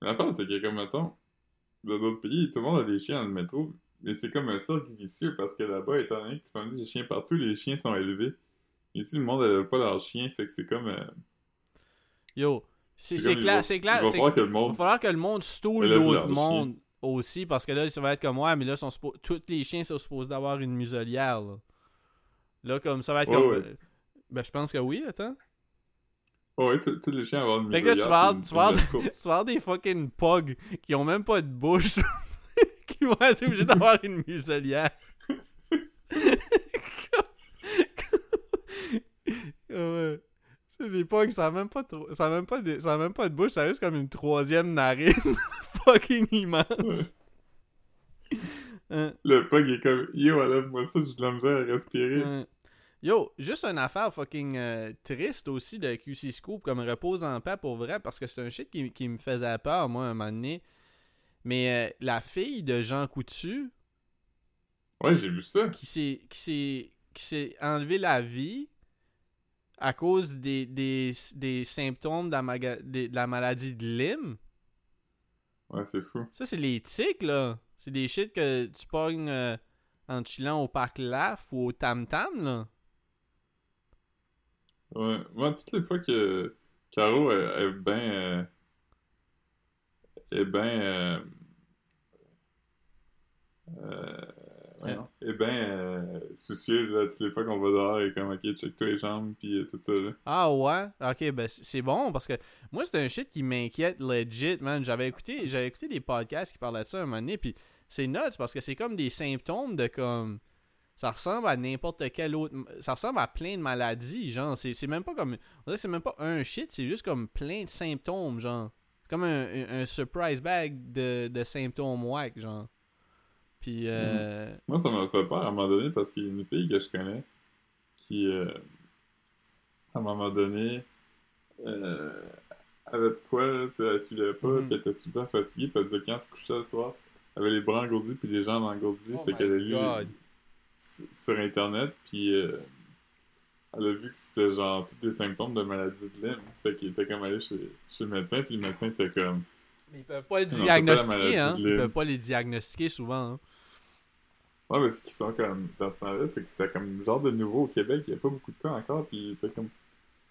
L'affaire, c'est que, comme, mettons, dans d'autres pays, tout le monde a des chiens dans le métro, mais c'est comme un cercle vicieux parce que là-bas, étant donné que tu peux des chiens partout, les chiens sont élevés. Ici, le monde n'élève pas leurs chiens, fait que c'est comme. euh, yo, c'est c'est c'est il clair, Il clair. va falloir que le Il monde. va falloir que le monde stoule leurs mondes aussi, parce que là, ça va être comme, ouais, mais là, sont tous les chiens sont supposés d'avoir une muselière, là. Là, comme, ça va être Ouais, comme... ouais. euh, Ben, je pense que oui, attends. Ouais, tous les chiens vont avoir une Fait que là, tu muselière, vas avoir, puis tu une- vas une avoir- courbe. tu vas avoir des fucking pugs qui ont même pas de bouche, qui vont être obligés d'avoir une muselière. ouais. C'est des pugs, ça a même pas, trop- ça a même pas, de, ça a même pas de bouche, ça a juste comme une troisième narine fucking immense. Hein, Le pug est comme. Yo, enlève-moi ça, j'ai de la misère à respirer. hein. Yo, juste une affaire fucking euh, triste aussi de QC Scoop comme repose en paix pour vrai parce que c'est un shit qui, qui me faisait peur moi un moment donné. Mais euh, la fille de Jean Coutu Ouais, j'ai vu ça. qui s'est qui s'est qui s'est enlevé la vie à cause des, des, des symptômes de la, de la maladie de Lyme. Ouais, c'est fou. Ça, c'est les tics, là. C'est des shit que tu pognes euh, en chillant au parc Laf ou au Tam Tam, là. Ouais, moi, toutes les fois que Caro est, est bien. euh, est bien. euh, voyons, est bien euh, soucieuse, là, toutes les fois qu'on va dehors, et comme, ok, check-toi les jambes, puis euh, tout ça, là. Ah ouais? Ok, ben c'est bon parce que moi, c'est un shit qui m'inquiète legit, man. J'avais écouté, j'avais écouté des podcasts qui parlaient de ça un moment donné, puis c'est nuts parce que c'est comme des symptômes de comme. Ça ressemble à n'importe quel autre. Ça ressemble à plein de maladies, genre. C'est même pas comme. C'est même pas un shit, c'est juste comme plein de symptômes, genre. C'est comme un, un- un surprise bag de, de symptômes whack, genre. Puis, euh. Moi, ça m'a fait peur à un moment donné parce qu'il y a une fille que je connais qui, euh, à un moment donné, euh, avait de quoi, là, tu sais, elle filait pas, Mhm. puis elle était tout le temps fatiguée, puis elle disait quand elle se couchait le soir, elle avait les bras engourdis puis les jambes engourdies, Oh fait qu'elle a lu s- sur internet, puis euh, elle a vu que c'était genre tous des symptômes de maladie de Lyme, fait qu'il était comme allé chez, chez le médecin, puis le médecin était comme Mais ils peuvent pas les diagnostiquer, hein. Ils peuvent pas les diagnostiquer souvent, hein. Ouais, mais ce qu'ils sont comme, dans ce temps-là, c'est que c'était comme genre de nouveau au Québec, il n'y a pas beaucoup de cas encore, puis il était comme,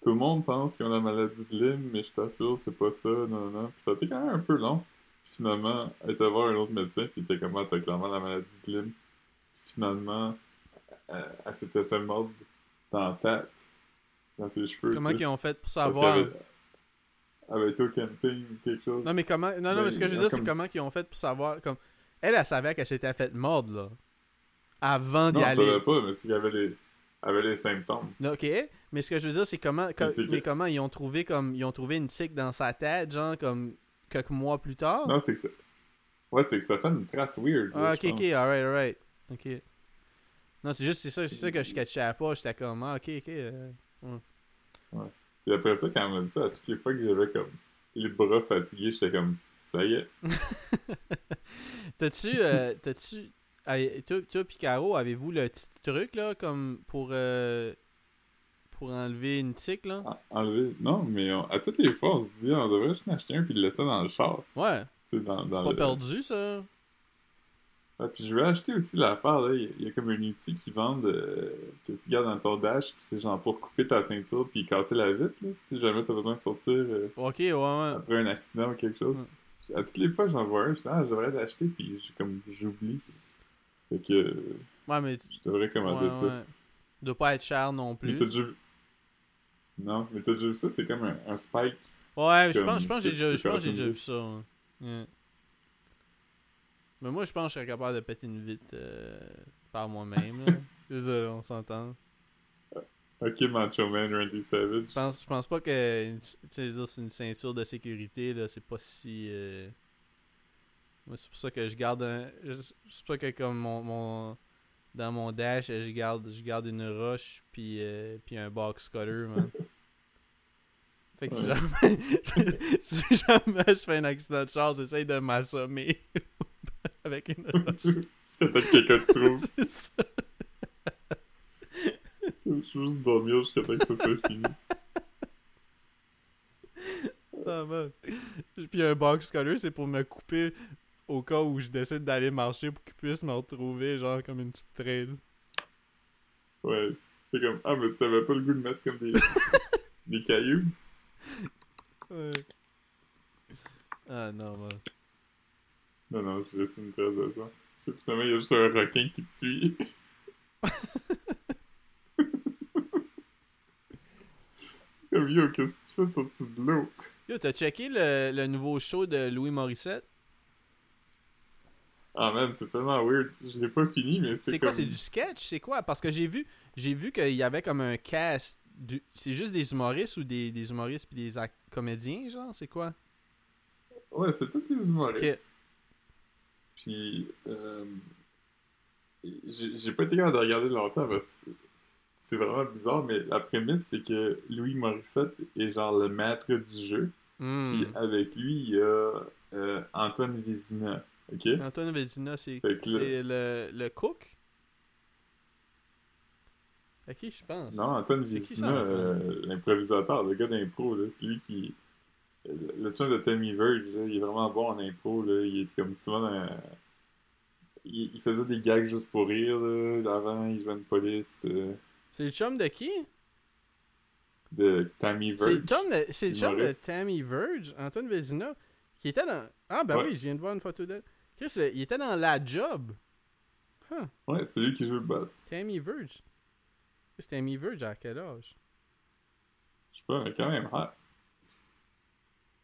tout le monde pense qu'ils ont la maladie de Lyme, mais je t'assure, c'est pas ça, non, non. Puis ça a été quand même un peu long. Puis finalement, elle était voir un autre médecin, puis était comme, ah, t'as clairement la maladie de Lyme. Puis finalement, elle, elle s'était fait mordre dans la tête, dans ses cheveux. Comment ils ont fait pour parce savoir? avait- Elle avait été au camping ou quelque chose. Non, mais comment. Non, non, Ben, mais ce que je veux ont dire, c'est comme- comment ils ont fait pour savoir. Comme... Elle, elle savait qu'elle s'était fait mordre, là. Avant d'y non, aller. savait pas, mais qu'elle avait les, avait les symptômes. Non, Ok, mais ce que je veux dire, c'est comment. mais comment ils ont trouvé comme. Ils ont trouvé une tique dans sa tête, genre, comme. Quelques mois plus tard? Non, c'est que ça... Ouais, c'est que ça fait une trace weird. ah, là, ok, ok, alright, alright. Ok. Non, c'est juste, c'est ça, c'est ça que je catchais pas. J'étais comme, ah, ok, ok. euh. Puis après ça, quand elle m'a dit ça, à toutes les fois que j'avais comme les bras fatigués, j'étais comme, ça y est. T'as-tu. euh, T'as-tu. Hey, toi, toi pis Caro, avez-vous le petit truc, là, comme pour. euh, pour enlever une tique, là? En- Enlever. Non, mais on- à toutes les fois, on se dit, on devrait juste en acheter un puis le laisser dans le char. Ouais, dans, c'est dans pas le... perdu, ça. Ah, puis je vais acheter aussi l'affaire, là. Il y a- il y, a comme un outil qui vendent euh, que tu gardes dans ton dash, puis c'est genre pour couper ta ceinture puis casser la vitre, là, si jamais t'as besoin de sortir euh, Ok, ouais, ouais. après un accident ou quelque chose. À toutes les fois, j'en vois un, je dis, ah, je devrais l'acheter, puis comme, j'oublie. Fait que Ouais, mais. je devrais commander ouais, ça. ouais. Doit pas être cher non Mais plus. t'as déjà vu... Non, mais t'as déjà vu ça, c'est comme un, un spike. Ouais, je pense, je pense que j'ai déjà, tu je pense que j'ai peux déjà vu ça. Yeah. Mais moi, je pense que je serais capable de péter une vitre euh, par moi-même. on s'entend. Ok, Macho Man, Randy Savage. Je pense, je pense pas que c'est une ceinture de sécurité, là, c'est pas si. euh, c'est pour ça que je garde un. C'est pour ça que comme mon, mon- Dans mon dash, je garde, je garde une roche puis, euh, puis un box cutter, man. Fait que si jamais, si jamais je fais un accident de char, j'essaye de m'assommer avec une roche. Temps que quelqu'un te trouve. C'est ça. Je vais juste dormir jusqu'à temps que ça soit fini. Ah, man. Puis un box cutter, c'est pour me couper au cas où je décide d'aller marcher pour qu'il puisse me retrouver, genre comme une petite trail. Ouais. C'est comme, ah, mais tu savais pas le goût de mettre comme des, des cailloux? Ouais. Ah non, man. Non, non, je laisse une trace de ça. Finalement, il y a juste un requin qui te suit. comme, yo, qu'est-ce que tu fais sorti de l'eau? Yo, t'as checké le, le nouveau show de Louis Morissette? Ah, man, c'est tellement weird. Je l'ai pas fini, mais c'est C'est comme... quoi, c'est du sketch? C'est quoi? Parce que j'ai vu j'ai vu qu'il y avait comme un cast. du- C'est juste des humoristes ou des, des humoristes puis des comédiens, genre? C'est quoi? Ouais, c'est tous des humoristes. Puis, euh, j'ai j'ai pas été capable de regarder longtemps parce que c'est vraiment bizarre, mais la prémisse, c'est que Louis Morissette est genre le maître du jeu. Hmm. Puis avec lui, il y a euh, Antoine Vézina. Antoine Vézina, c'est le, le cook? À qui je pense? Non, Antoine Vézina, euh, l'improvisateur, le gars d'impro, c'est lui qui... Le le chum de Tammy Verge, là, il est vraiment bon en impro, là, il est comme souvent dans... Il, il faisait des gags juste pour rire, là, avant, il jouait une police euh, C'est le chum de qui? de Tammy le Verge. c'est le chum de. Tammy Verge, Antoine Vézina, qui était dans... Ah, ben Ouais. oui, je viens de voir une photo d'elle. Chris, euh, il était dans La Job. Huh, Ouais, c'est lui qui joue le boss. Tammy Verge. Chris, Tammy Verge, à quel âge? Je sais pas, mais quand même hot.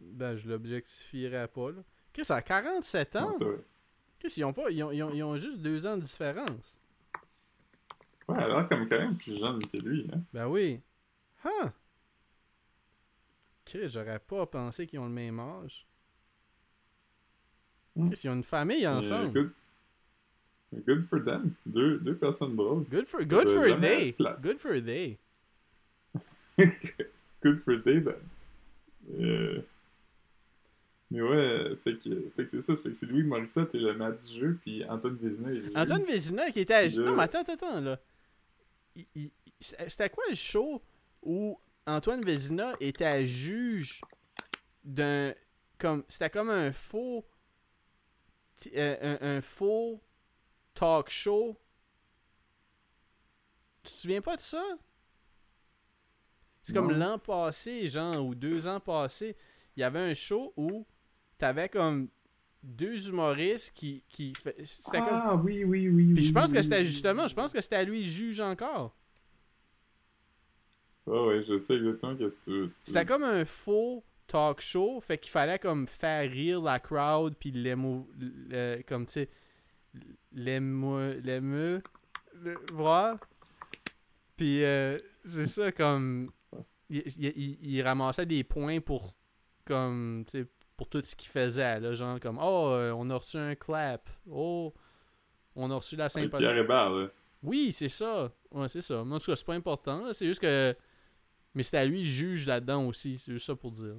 Ben, je l'objectifierais pas, là. Chris, à 47 ans? Vrai. Chris, ils ont pas... Ils ont, ils ont- ils ont juste deux ans de différence. Ouais, elle a l'air comme quand même plus jeune que lui, hein. Ben oui. Huh. Chris, j'aurais pas pensé qu'ils ont le même âge. Chris, ils ont une famille Mais, ensemble. good, good for them. Deux, deux personnes drôles. Good for, good for plate. Good for they. Good for day, then. Euh, Mais ouais, fait que, fait que c'est ça. Fait que c'est Louis Morissette et le maître du jeu, puis Antoine Vézina est le jeu. Antoine Vézina qui était à... Je- Non, mais attends, attends, attends, là. Il- C'était quoi le show où Antoine Vézina était juge d'un... comme C'était comme un faux... euh, un, un faux talk show. Tu te souviens pas de ça? C'est comme l'an passé, genre, ou deux ans passés, il y avait un show où t'avais comme deux humoristes qui... qui comme... Ah oui, oui, oui. Puis je oui, pense que c'était justement, je pense que c'était à lui le juge encore. Ouais, ouais, je sais exactement qu'est-ce que tu veux. tu- C'était comme un faux talk show, fait qu'il fallait comme faire rire la crowd puis l'émo le- comme tu sais l'émo l'émeu le- voir. Puis euh, c'est ça comme il, il- il- il ramassait des points pour comme tu sais pour tout ce qu'il faisait là, genre comme oh euh, on a reçu un clap. Oh on a reçu la sympathie. Oui, c'est ça. Ouais, c'est ça. Moi, en tout cas, c'est pas important. C'est juste que. Mais c'était à lui le juge là-dedans aussi. C'est juste ça pour dire.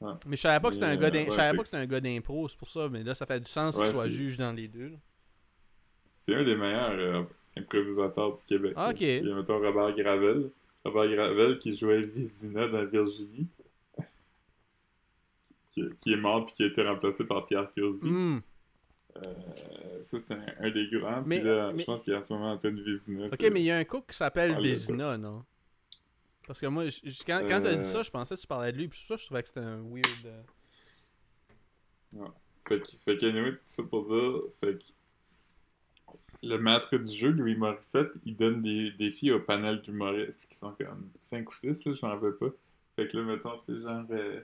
Ouais. Mais je savais pas que c'était un gars euh, je ouais, savais fait pas que c'était un gars d'impro, c'est pour ça. Mais là, ça fait du sens qu'il soit juge dans les deux. C'est un des meilleurs euh, improvisateurs du Québec. Ah, ok. Il y a, mettons, Robert Gravel. Robert Gravel qui jouait Vizina dans Virginie. qui, qui est mort puis qui a été remplacé par Pierre Curzi. Hmm. Euh, ça, c'est un, un des grands. Mais- Puis là, mais- je pense qu'il y a en ce moment Antoine Vézina. Ok, mais il y a un cook qui s'appelle Ah, Vézina, non? Parce que moi, quand, quand t'as Euh. dit ça, je pensais que tu parlais de lui. Puis ça que je trouvais que c'était un weird. euh, Fait que, fait qu'anyway, tout ça pour dire, fait que le maître du jeu, Louis Morissette, il donne des défis au panel d'humoristes qui sont comme 5 ou 6, là, je m'en rappelle pas. Fait que là, mettons, c'est genre... euh,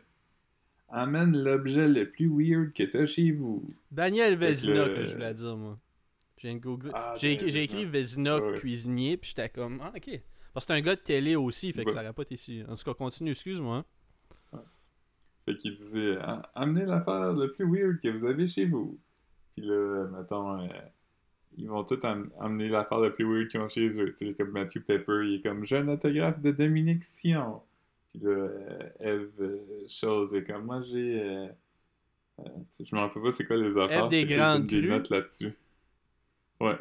amène l'objet le plus weird que t'as chez vous. Daniel Vezina, le- que je voulais dire, moi. J'ai Ah, écrit Vezina. Ouais, ouais. cuisinier, puis j'étais comme, ah, ok. Parce que c'est un gars de télé aussi, fait que Ouais. ça été ici. En tout cas, continue, excuse-moi. Fait qu'il disait Ah, Amenez l'affaire le plus weird que vous avez chez vous. Puis là, mettons, euh, ils vont tous am- amener l'affaire le plus weird qu'ils ont chez eux. Tu sais, comme Matthew Pepper, il est comme un autographe de Dominique Sion. Puis là, euh, Eve euh, Chose est comme Moi j'ai. euh, tu sais, je m'en rappelle pas c'est quoi les affaires. des fait qu'il Grandes des notes là-dessus. Ouais.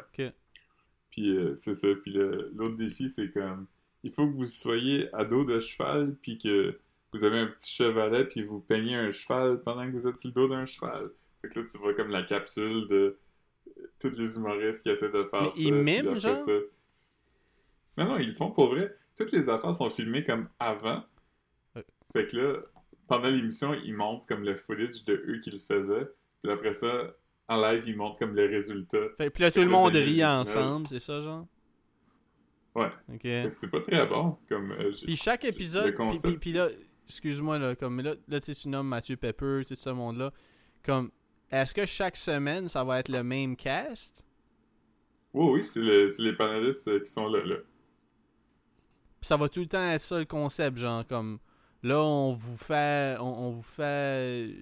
Puis euh, c'est ça. Puis l'autre défi, c'est comme il faut que vous soyez à dos de cheval, puis que vous avez un petit chevalet, puis vous peignez un cheval pendant que vous êtes sur le dos d'un cheval. Fait que là, tu vois comme la capsule de euh, tous les humoristes qui essaient de faire Mais ça. ils miment, genre? ça- Non, non, ils le font pour vrai. Toutes les affaires sont filmées comme avant. Ouais. Fait que là, pendant l'émission, ils montrent comme le footage de eux qui le faisaient. Puis après ça, en live, ils montrent comme les résultats. Fait, puis là, tout le le monde rit ensemble, c'est ça, genre? Ouais. Ok. C'était pas très bon. Comme, euh, Puis chaque épisode, le puis, concept. puis- puis là, excuse-moi, là, comme là, là tu sais, tu nommes Mathieu Pepper, tout ce monde-là. Comme, est-ce que chaque semaine, ça va être le même cast? Oui, oui, c'est le- c'est les panélistes euh, qui sont là. là. Puis ça va tout le temps être ça le concept, genre comme là on vous fait on, on vous fait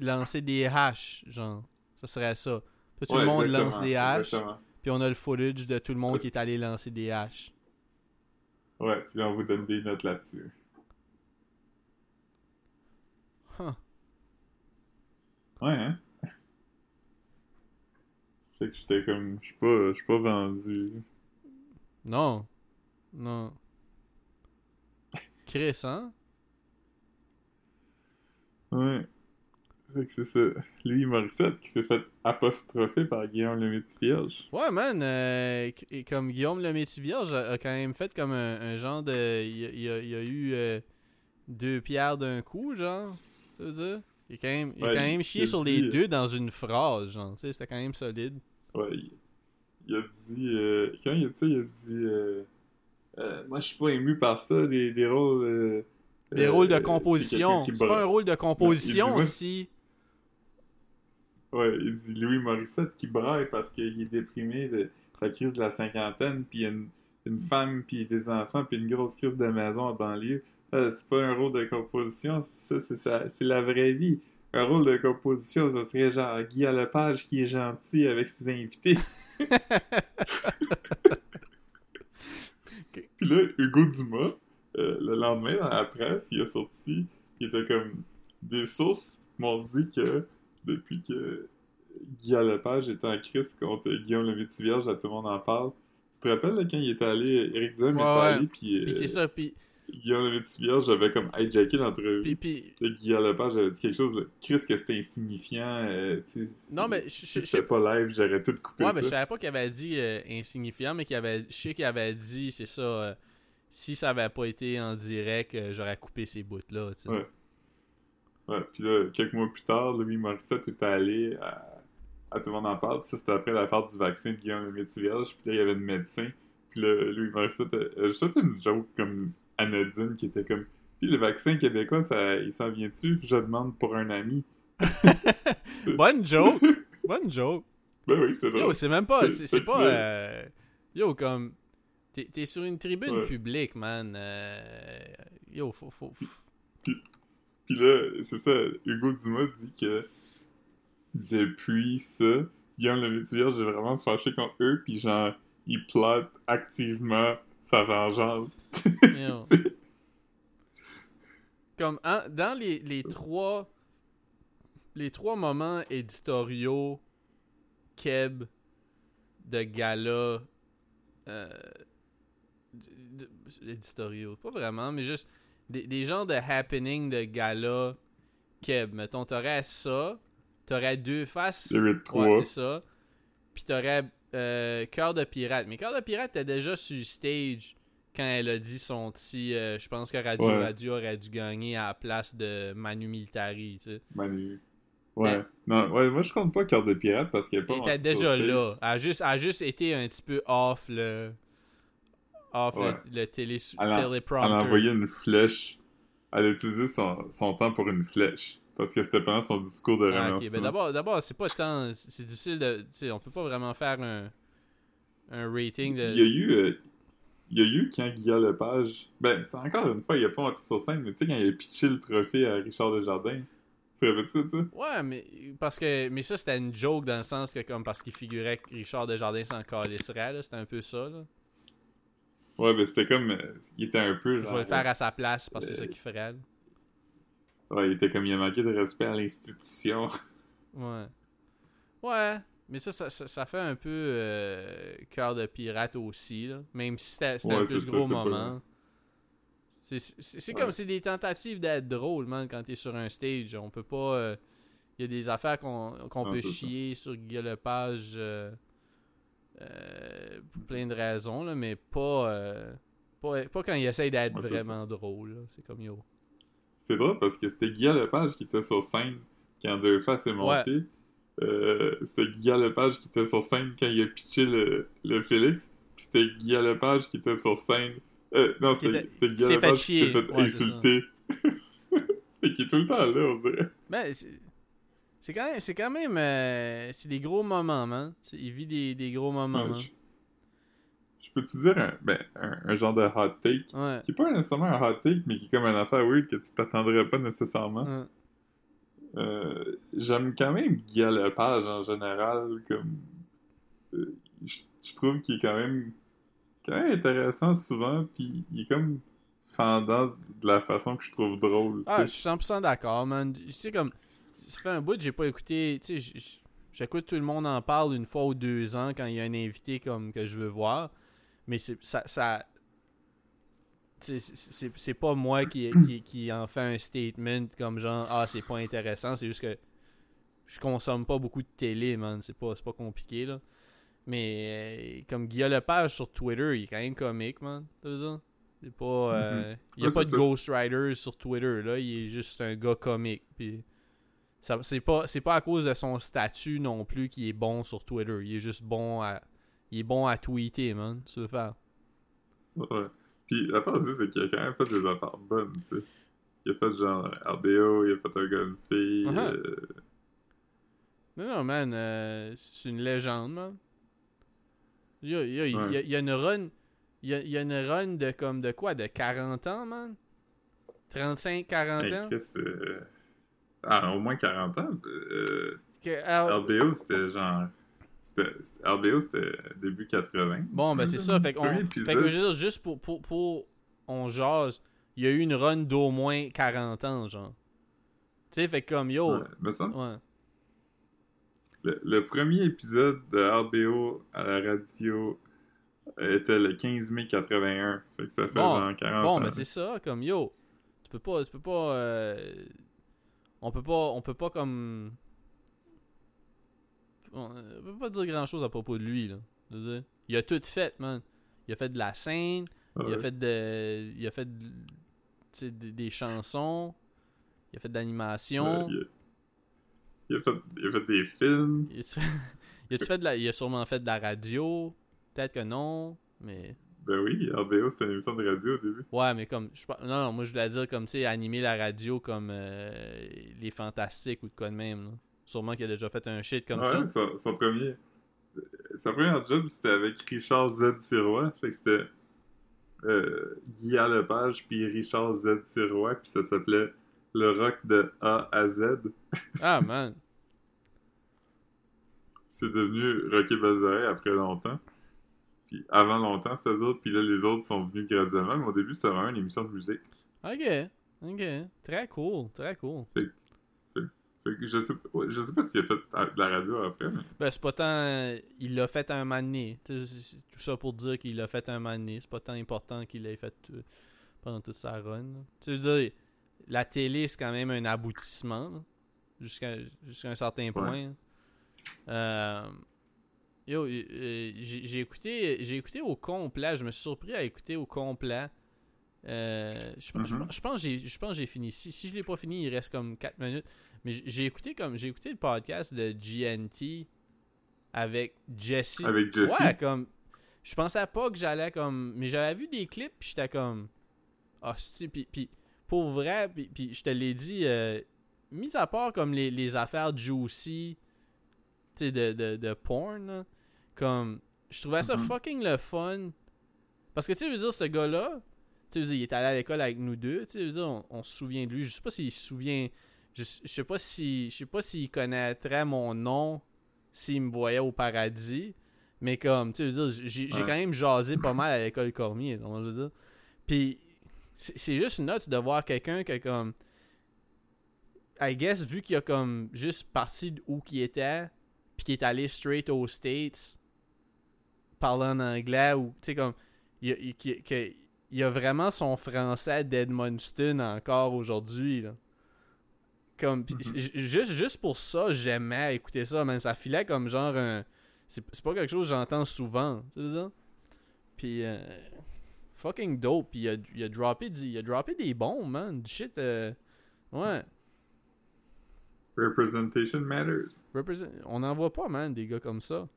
lancer des haches, genre. Ça serait ça. Puis tout Ouais, le monde lance des haches, exactement. puis on a le footage de tout le monde qui est allé lancer des haches. Ouais, puis là, on vous donne des notes là-dessus. Huh. Ouais, hein? Fait que j'étais comme, je suis pas, je suis pas vendu. Non. Non. Chris, hein? Ouais. Fait que c'est ça. Louis Morissette qui s'est fait apostropher par Guillaume le Métis-Vierge. Ouais, man, euh, et comme Guillaume le Métis-Vierge a, a quand même fait comme un, un genre de... Il y a, eu euh, deux pierres d'un coup, genre, ça veut dire? Il a quand même, il a quand même chié sur dit, les euh, deux dans une phrase, genre, tu sais, c'était quand même solide. Ouais, il, a dit. euh, quand il a dit ça, il a dit. moi, je suis pas ému par ça, des, des rôles. Des euh, rôles de composition. C'est pas un rôle de composition moi- si... Ouais, il dit Louis Morissette qui braille parce qu'il est déprimé de sa crise de la cinquantaine, puis il y a une, une femme, puis des enfants, puis une grosse crise de maison en banlieue. Euh, c'est pas un rôle de composition, ça, c'est la vraie vie. Un rôle de composition, ça serait genre Guy Lepage qui est gentil avec ses invités. Puis là, Hugo Dumas, euh, le lendemain dans la presse, il a sorti, il était comme des sources m'ont dit que depuis que Guy Lepage était en crise contre Guillaume le Métis-Vierge, là, tout le monde en parle. Tu te rappelles là, quand il était allé, Eric Duhem Ouais, était allé, puis, Puis euh, c'est ça, puis... Guillaume le Métis-Vierge avait comme hijacké l'entrevue. Puis, puis... Là, Guy Lepage avait dit quelque chose, Chris, que c'était insignifiant. euh, si- Non, mais je- si c'était pas live, j'aurais tout coupé Ouais, ça. mais je savais pas qu'il avait dit euh, insignifiant, mais qu'il avait... Je sais qu'il avait dit, c'est ça... si ça avait pas été en direct, j'aurais coupé ces bouts-là, tu sais. Ouais. Ouais, puis là, quelques mois plus tard, Louis Morissette était allé à, à Tout le monde en parle. Ça, c'était après l'affaire du vaccin de Guillaume le Métis-Vierge. Puis là, il y avait le médecin. Puis là, Louis Morissette juste fait une joke comme anodine qui était comme Puis le vaccin québécois, ça, il s'en vient-tu? Je demande pour un ami. Bonne joke! Bonne joke! Ben oui, c'est Yo, drôle. c'est même pas. C'est pas. euh, Yo, comme. T'es sur une tribune Ouais. publique, man. euh, Yo, faut. faut, faut- Puis là, c'est ça, Hugo Dumas dit que depuis ça, Guillaume le Métis-Vierge est vraiment fâché contre eux, puis genre, il plot activement sa vengeance. Comme, hein, dans les, les trois. Les trois moments éditoriaux Keb de gala. Euh, éditoriaux, pas vraiment, mais juste des, des genres de happening de gala Keb. Mettons, t'aurais ça, t'aurais deux faces. Ouais, c'est ça. Puis t'aurais euh, Cœur de pirate. Mais Cœur de pirate était déjà sur stage quand elle a dit son petit. euh, je pense que Radio Ouais. Radio aurait dû gagner à la place de Manu Militari. Tu sais. Manu. Ouais. Mais- Non, ouais, moi je compte pas Cœur de Pirate parce qu'elle est pas Elle était déjà là. Elle a, juste, elle a juste été un petit peu off le. Off Ouais. le, le télé, Elle a- Elle a téléprompter. envoyé une flèche. Elle a utilisé son, son temps pour une flèche. Parce que c'était pendant son discours de Ah, ben d'abord, d'abord c'est pas tant. C'est difficile de. Tu sais, on peut pas vraiment faire un. Un rating de. Il y a eu. euh, il y a eu quand Guillaume Lepage. Ben, c'est encore une fois, il a pas monté sur scène, mais tu sais, quand il a pitché le trophée à Richard Desjardins. Tu ça, tu sais? Ouais, mais parce que mais ça c'était une joke dans le sens que comme parce qu'il figurait que Richard Desjardins s'en calisserait là, c'était un peu ça là. Ouais, ben c'était comme. euh, il était un peu. Je genre, vais le faire à sa place parce que c'est Euh, ça qu'il ferait. Ouais, il était comme il a manqué de respect à l'institution. Ouais. Ouais, mais ça ça, ça, fait un peu euh, cœur de pirate aussi là, même si c'était un plus ça, gros pas- moment. C'est Ouais. comme c'est des tentatives d'être drôle man quand t'es sur un stage, on peut pas il y a des affaires qu'on Non, peut ça. chier sur Guy Lepage euh, euh, pour plein de raisons, là, mais pas, euh, pas, pas quand il essaye d'être Ouais, vraiment drôle. C'est comme yo. C'est drôle parce que c'était Guillaume Lepage qui était sur scène quand Deux Faces est monté. Euh, c'était Guillaume Lepage qui était sur scène quand il a pitché le, le Félix. Puis c'était Guillaume Lepage qui était sur scène. Euh, non, c'était Guillaume Lepage qui s'est fait Ouais, insulter. Et qui est tout le temps là, on dirait. Ben, c'est quand même, c'est quand même, euh, c'est des gros moments, man. Il vit des, des gros moments, Ouais, man. je, je peux te dire un, ben, un, un genre de hot take Ouais. qui est pas nécessairement un hot take, mais qui est comme une affaire weird que tu t'attendrais pas nécessairement. ouais. Euh, J'aime quand même Lepage en général, comme euh, je, je trouve qu'il est quand même quand même intéressant souvent, puis il est comme fendant de la façon que je trouve drôle. Ah, je suis 100% d'accord, man. Tu sais, comme, ça fait un bout que j'ai pas écouté, tu sais, j'écoute tout le monde en parle une fois ou deux ans quand il y a un invité comme que je veux voir, mais c'est ça, ça c'est- pas moi qui, qui, qui en fait un statement comme genre, ah, c'est pas intéressant, c'est juste que je consomme pas beaucoup de télé, man, c'est pas, pas compliqué, là. Mais euh, comme Guillaume Lepage sur Twitter, il est quand même comique, man. C'est pas. euh, Il y a Ouais, pas de ça. Ghost Rider sur Twitter, là. Il est juste un gars comique. Puis c'est pas, c'est pas à cause de son statut non plus qu'il est bon sur Twitter. Il est juste bon à. Il est bon à tweeter, man. Tu veux faire? Ouais. Puis l'affaire aussi, c'est qu'il a quand même fait des affaires bonnes, tu sais. Il a fait genre RBO, il a fait un gars une fille. Uh-huh. euh, Non, non, man. euh, c'est une légende, man. Il y a, il y a- il y a- Ouais. il y a une run. Il y a, il y a une run de comme de quoi? De 40 ans, man? 35, 40 hey, ans? Euh, Ah, au moins 40 ans. euh, Que- RBO, c'était genre. c'était- RBO, c'était début 80. Bon, ben c'est ça. Fait, fait que je veux dire, juste pour, pour, pour on jase, il y a eu une run d'au moins 40 ans, genre. Tu sais, fait que comme yo. Ouais, semble- Ouais. le, le premier épisode de RBO à la radio était le 15 mai 81. Fait que ça fait Bon, genre 40 Bon, ans. ben c'est ça, comme yo. Tu peux pas. Tu peux pas. euh, on peut pas. On peut pas comme. On on peut pas dire grand chose à propos de lui, là. Dire, Il a tout fait, man. Il a fait de la scène, il a fait de. Il a fait de- des, des chansons. Il a fait de l'animation. Ouais, il, a, il fait, il a fait des films. Il, a, il a sûrement fait de la radio. Peut-être que non, mais. Ben oui, RBO, c'était une émission de radio au début. Ouais, mais comme. Je, non, non, moi je voulais dire comme, tu sais, animer la radio comme euh, Les Fantastiques ou de quoi de même. là. Sûrement qu'il a déjà fait un shit comme ouais, ça. Son, son premier. Sa première job, c'était avec Richard Z. Sirois. Fait que c'était euh, Guy Lepage puis Richard Z. Sirois. Puis ça s'appelait Le Rock de A à Z. Ah, man. c'est devenu Rocky Balzare après longtemps. Puis avant longtemps, c'est-à-dire, puis là, les autres sont venus graduellement. Mais au début, c'était vraiment une émission de musique. Ok. Ok. Très cool. Très cool. Fait que je sais, je sais pas s'il a fait de la radio après, mais Ben, c'est pas tant. Il l'a fait un moment donné. Tout ça pour dire qu'il l'a fait un moment donné. C'est pas tant important qu'il l'ait fait euh, pendant toute sa run. Tu veux dire, la télé, c'est quand même un aboutissement. Jusqu'à jusqu'à un certain point. Euh, yo, euh, j'ai j'ai écouté, j'ai écouté au complet. Je me suis surpris à écouter au complet. Euh, je, pense- je Mhm. pense- je pense que j'ai- je pense que j'ai fini. Si, si je l'ai pas fini, il reste comme 4 minutes. Mais j'ai- écouté comme j'ai écouté le podcast de GNT avec Jesse. avec Jesse. Ouais, comme je pensais pas que j'allais comme mais j'avais vu des clips puis j'étais comme ah si puis puis pour vrai puis, puis je te l'ai dit euh, mis à part comme les, les affaires juicy, tu sais, de, de, de porn, là, comme, je trouvais ça Mhm. fucking le fun. Parce que, tu sais, je veux dire, ce gars-là, tu sais, veux dire, il est allé à l'école avec nous deux, tu sais, je veux dire, on, on se souvient de lui. Je sais pas s'il se souvient, je, je sais pas si, je sais pas s'il connaîtrait mon nom s'il me voyait au paradis. Mais comme, tu sais, je veux dire, j'ai Ouais. quand même jasé pas mal à l'école Cormier, donc je veux dire. Puis, c'est juste nuts de voir quelqu'un que comme I guess vu qu'il a comme juste parti d'où qu'il était puis qu'il est allé straight aux States parler en anglais ou tu sais comme il, il- qu'il- que- il a vraiment son français d'Edmundston encore aujourd'hui là. Comme pis Mhm. c'est- juste juste pour ça, j'aimais écouter ça, man, ça filait comme genre un c'est pas quelque chose que j'entends souvent, tu sais ça. Puis euh, fucking dope, puis il a, il a droppé du- il a droppé des bombes, man, du shit euh, ouais. Representation matters. On n'en voit pas, man, des gars comme ça.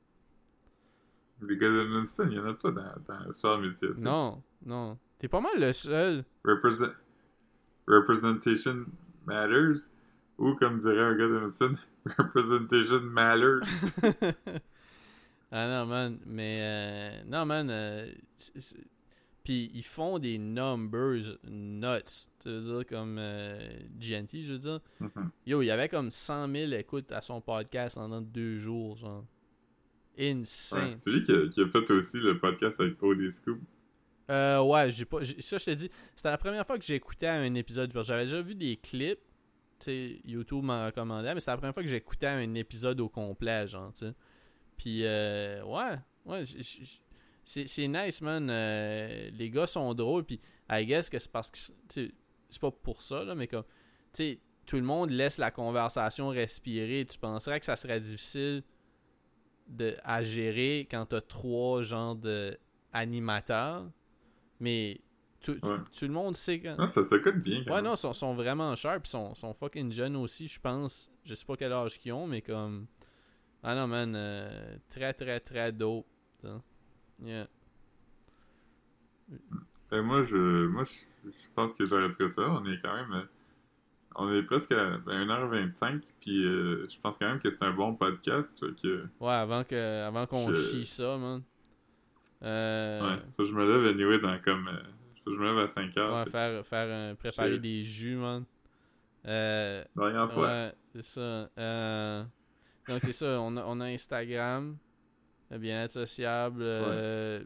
Les gars de Winston, il y en a pas dans, dans la sphère médiatique. Non, non. T'es pas mal le seul. Represent... Representation matters. Ou comme dirait un gars de Winston, representation matters. ah non, man. Mais, euh, non, man. euh, Puis ils font des numbers nuts. Tu veux dire, comme euh, GNT, je veux dire. Mhm. Yo, il y avait comme 100 000 écoutes à son podcast pendant deux jours, genre. Insane. Ouais, c'est lui qui a, qui a fait aussi le podcast avec OD Scoop. Euh, ouais, j'ai pas. Ça, je te dis, c'était la première fois que j'écoutais un épisode. J'avais déjà vu des clips. Tu sais, YouTube m'en recommandait, mais c'était la première fois que j'écoutais un épisode au complet, genre, tu sais. Puis, euh, ouais, ouais, c'est nice, man. Euh, les gars sont drôles, puis I guess que c'est parce que, c'est pas pour ça, là, mais comme, tu sais, tout le monde laisse la conversation respirer. Tu penserais que ça serait difficile de, à gérer quand t'as trois genres de animateurs, mais tout, tout- Ouais. tout le monde sait quand. Non, ça se code bien quand Ouais, même. non, ils sont, sont vraiment sharp, ils sont, sont fucking jeunes aussi, je pense. Je sais pas quel âge qu'ils ont, mais comme. Ah non, man, euh, très très très dope. Yeah. Ben, moi, je, moi je, je pense que j'arrêterai ça. On est quand même. Euh, On est presque à ben, 1h25, puis euh, je pense quand même que c'est un bon podcast. que, Ouais, avant que avant qu'on chie ça, man. Euh, ouais, faut que je me lève anyway dans comme. euh, faut que je me lève à 5h. ouais, faire, faire un- préparer des jus, man. Euh, Dernière fois. Ouais, c'est ça. Euh, donc, c'est ça. On a, on a Instagram, bien-être sociable. euh,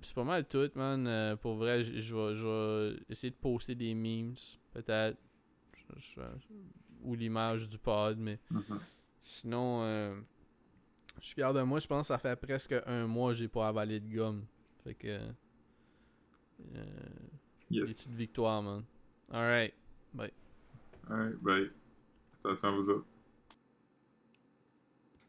C'est pas mal tout, man. Euh, pour vrai, je je vais je vais essayer de poster des memes, peut-être. Je- Ou l'image du pod, mais Mhm. sinon, euh, je suis fier de moi. Je pense que ça fait presque un mois que j'ai pas avalé de gomme. Fait que. euh, des Yes. petites victoires, man. Alright. Alright, bye. Attention à vous autres.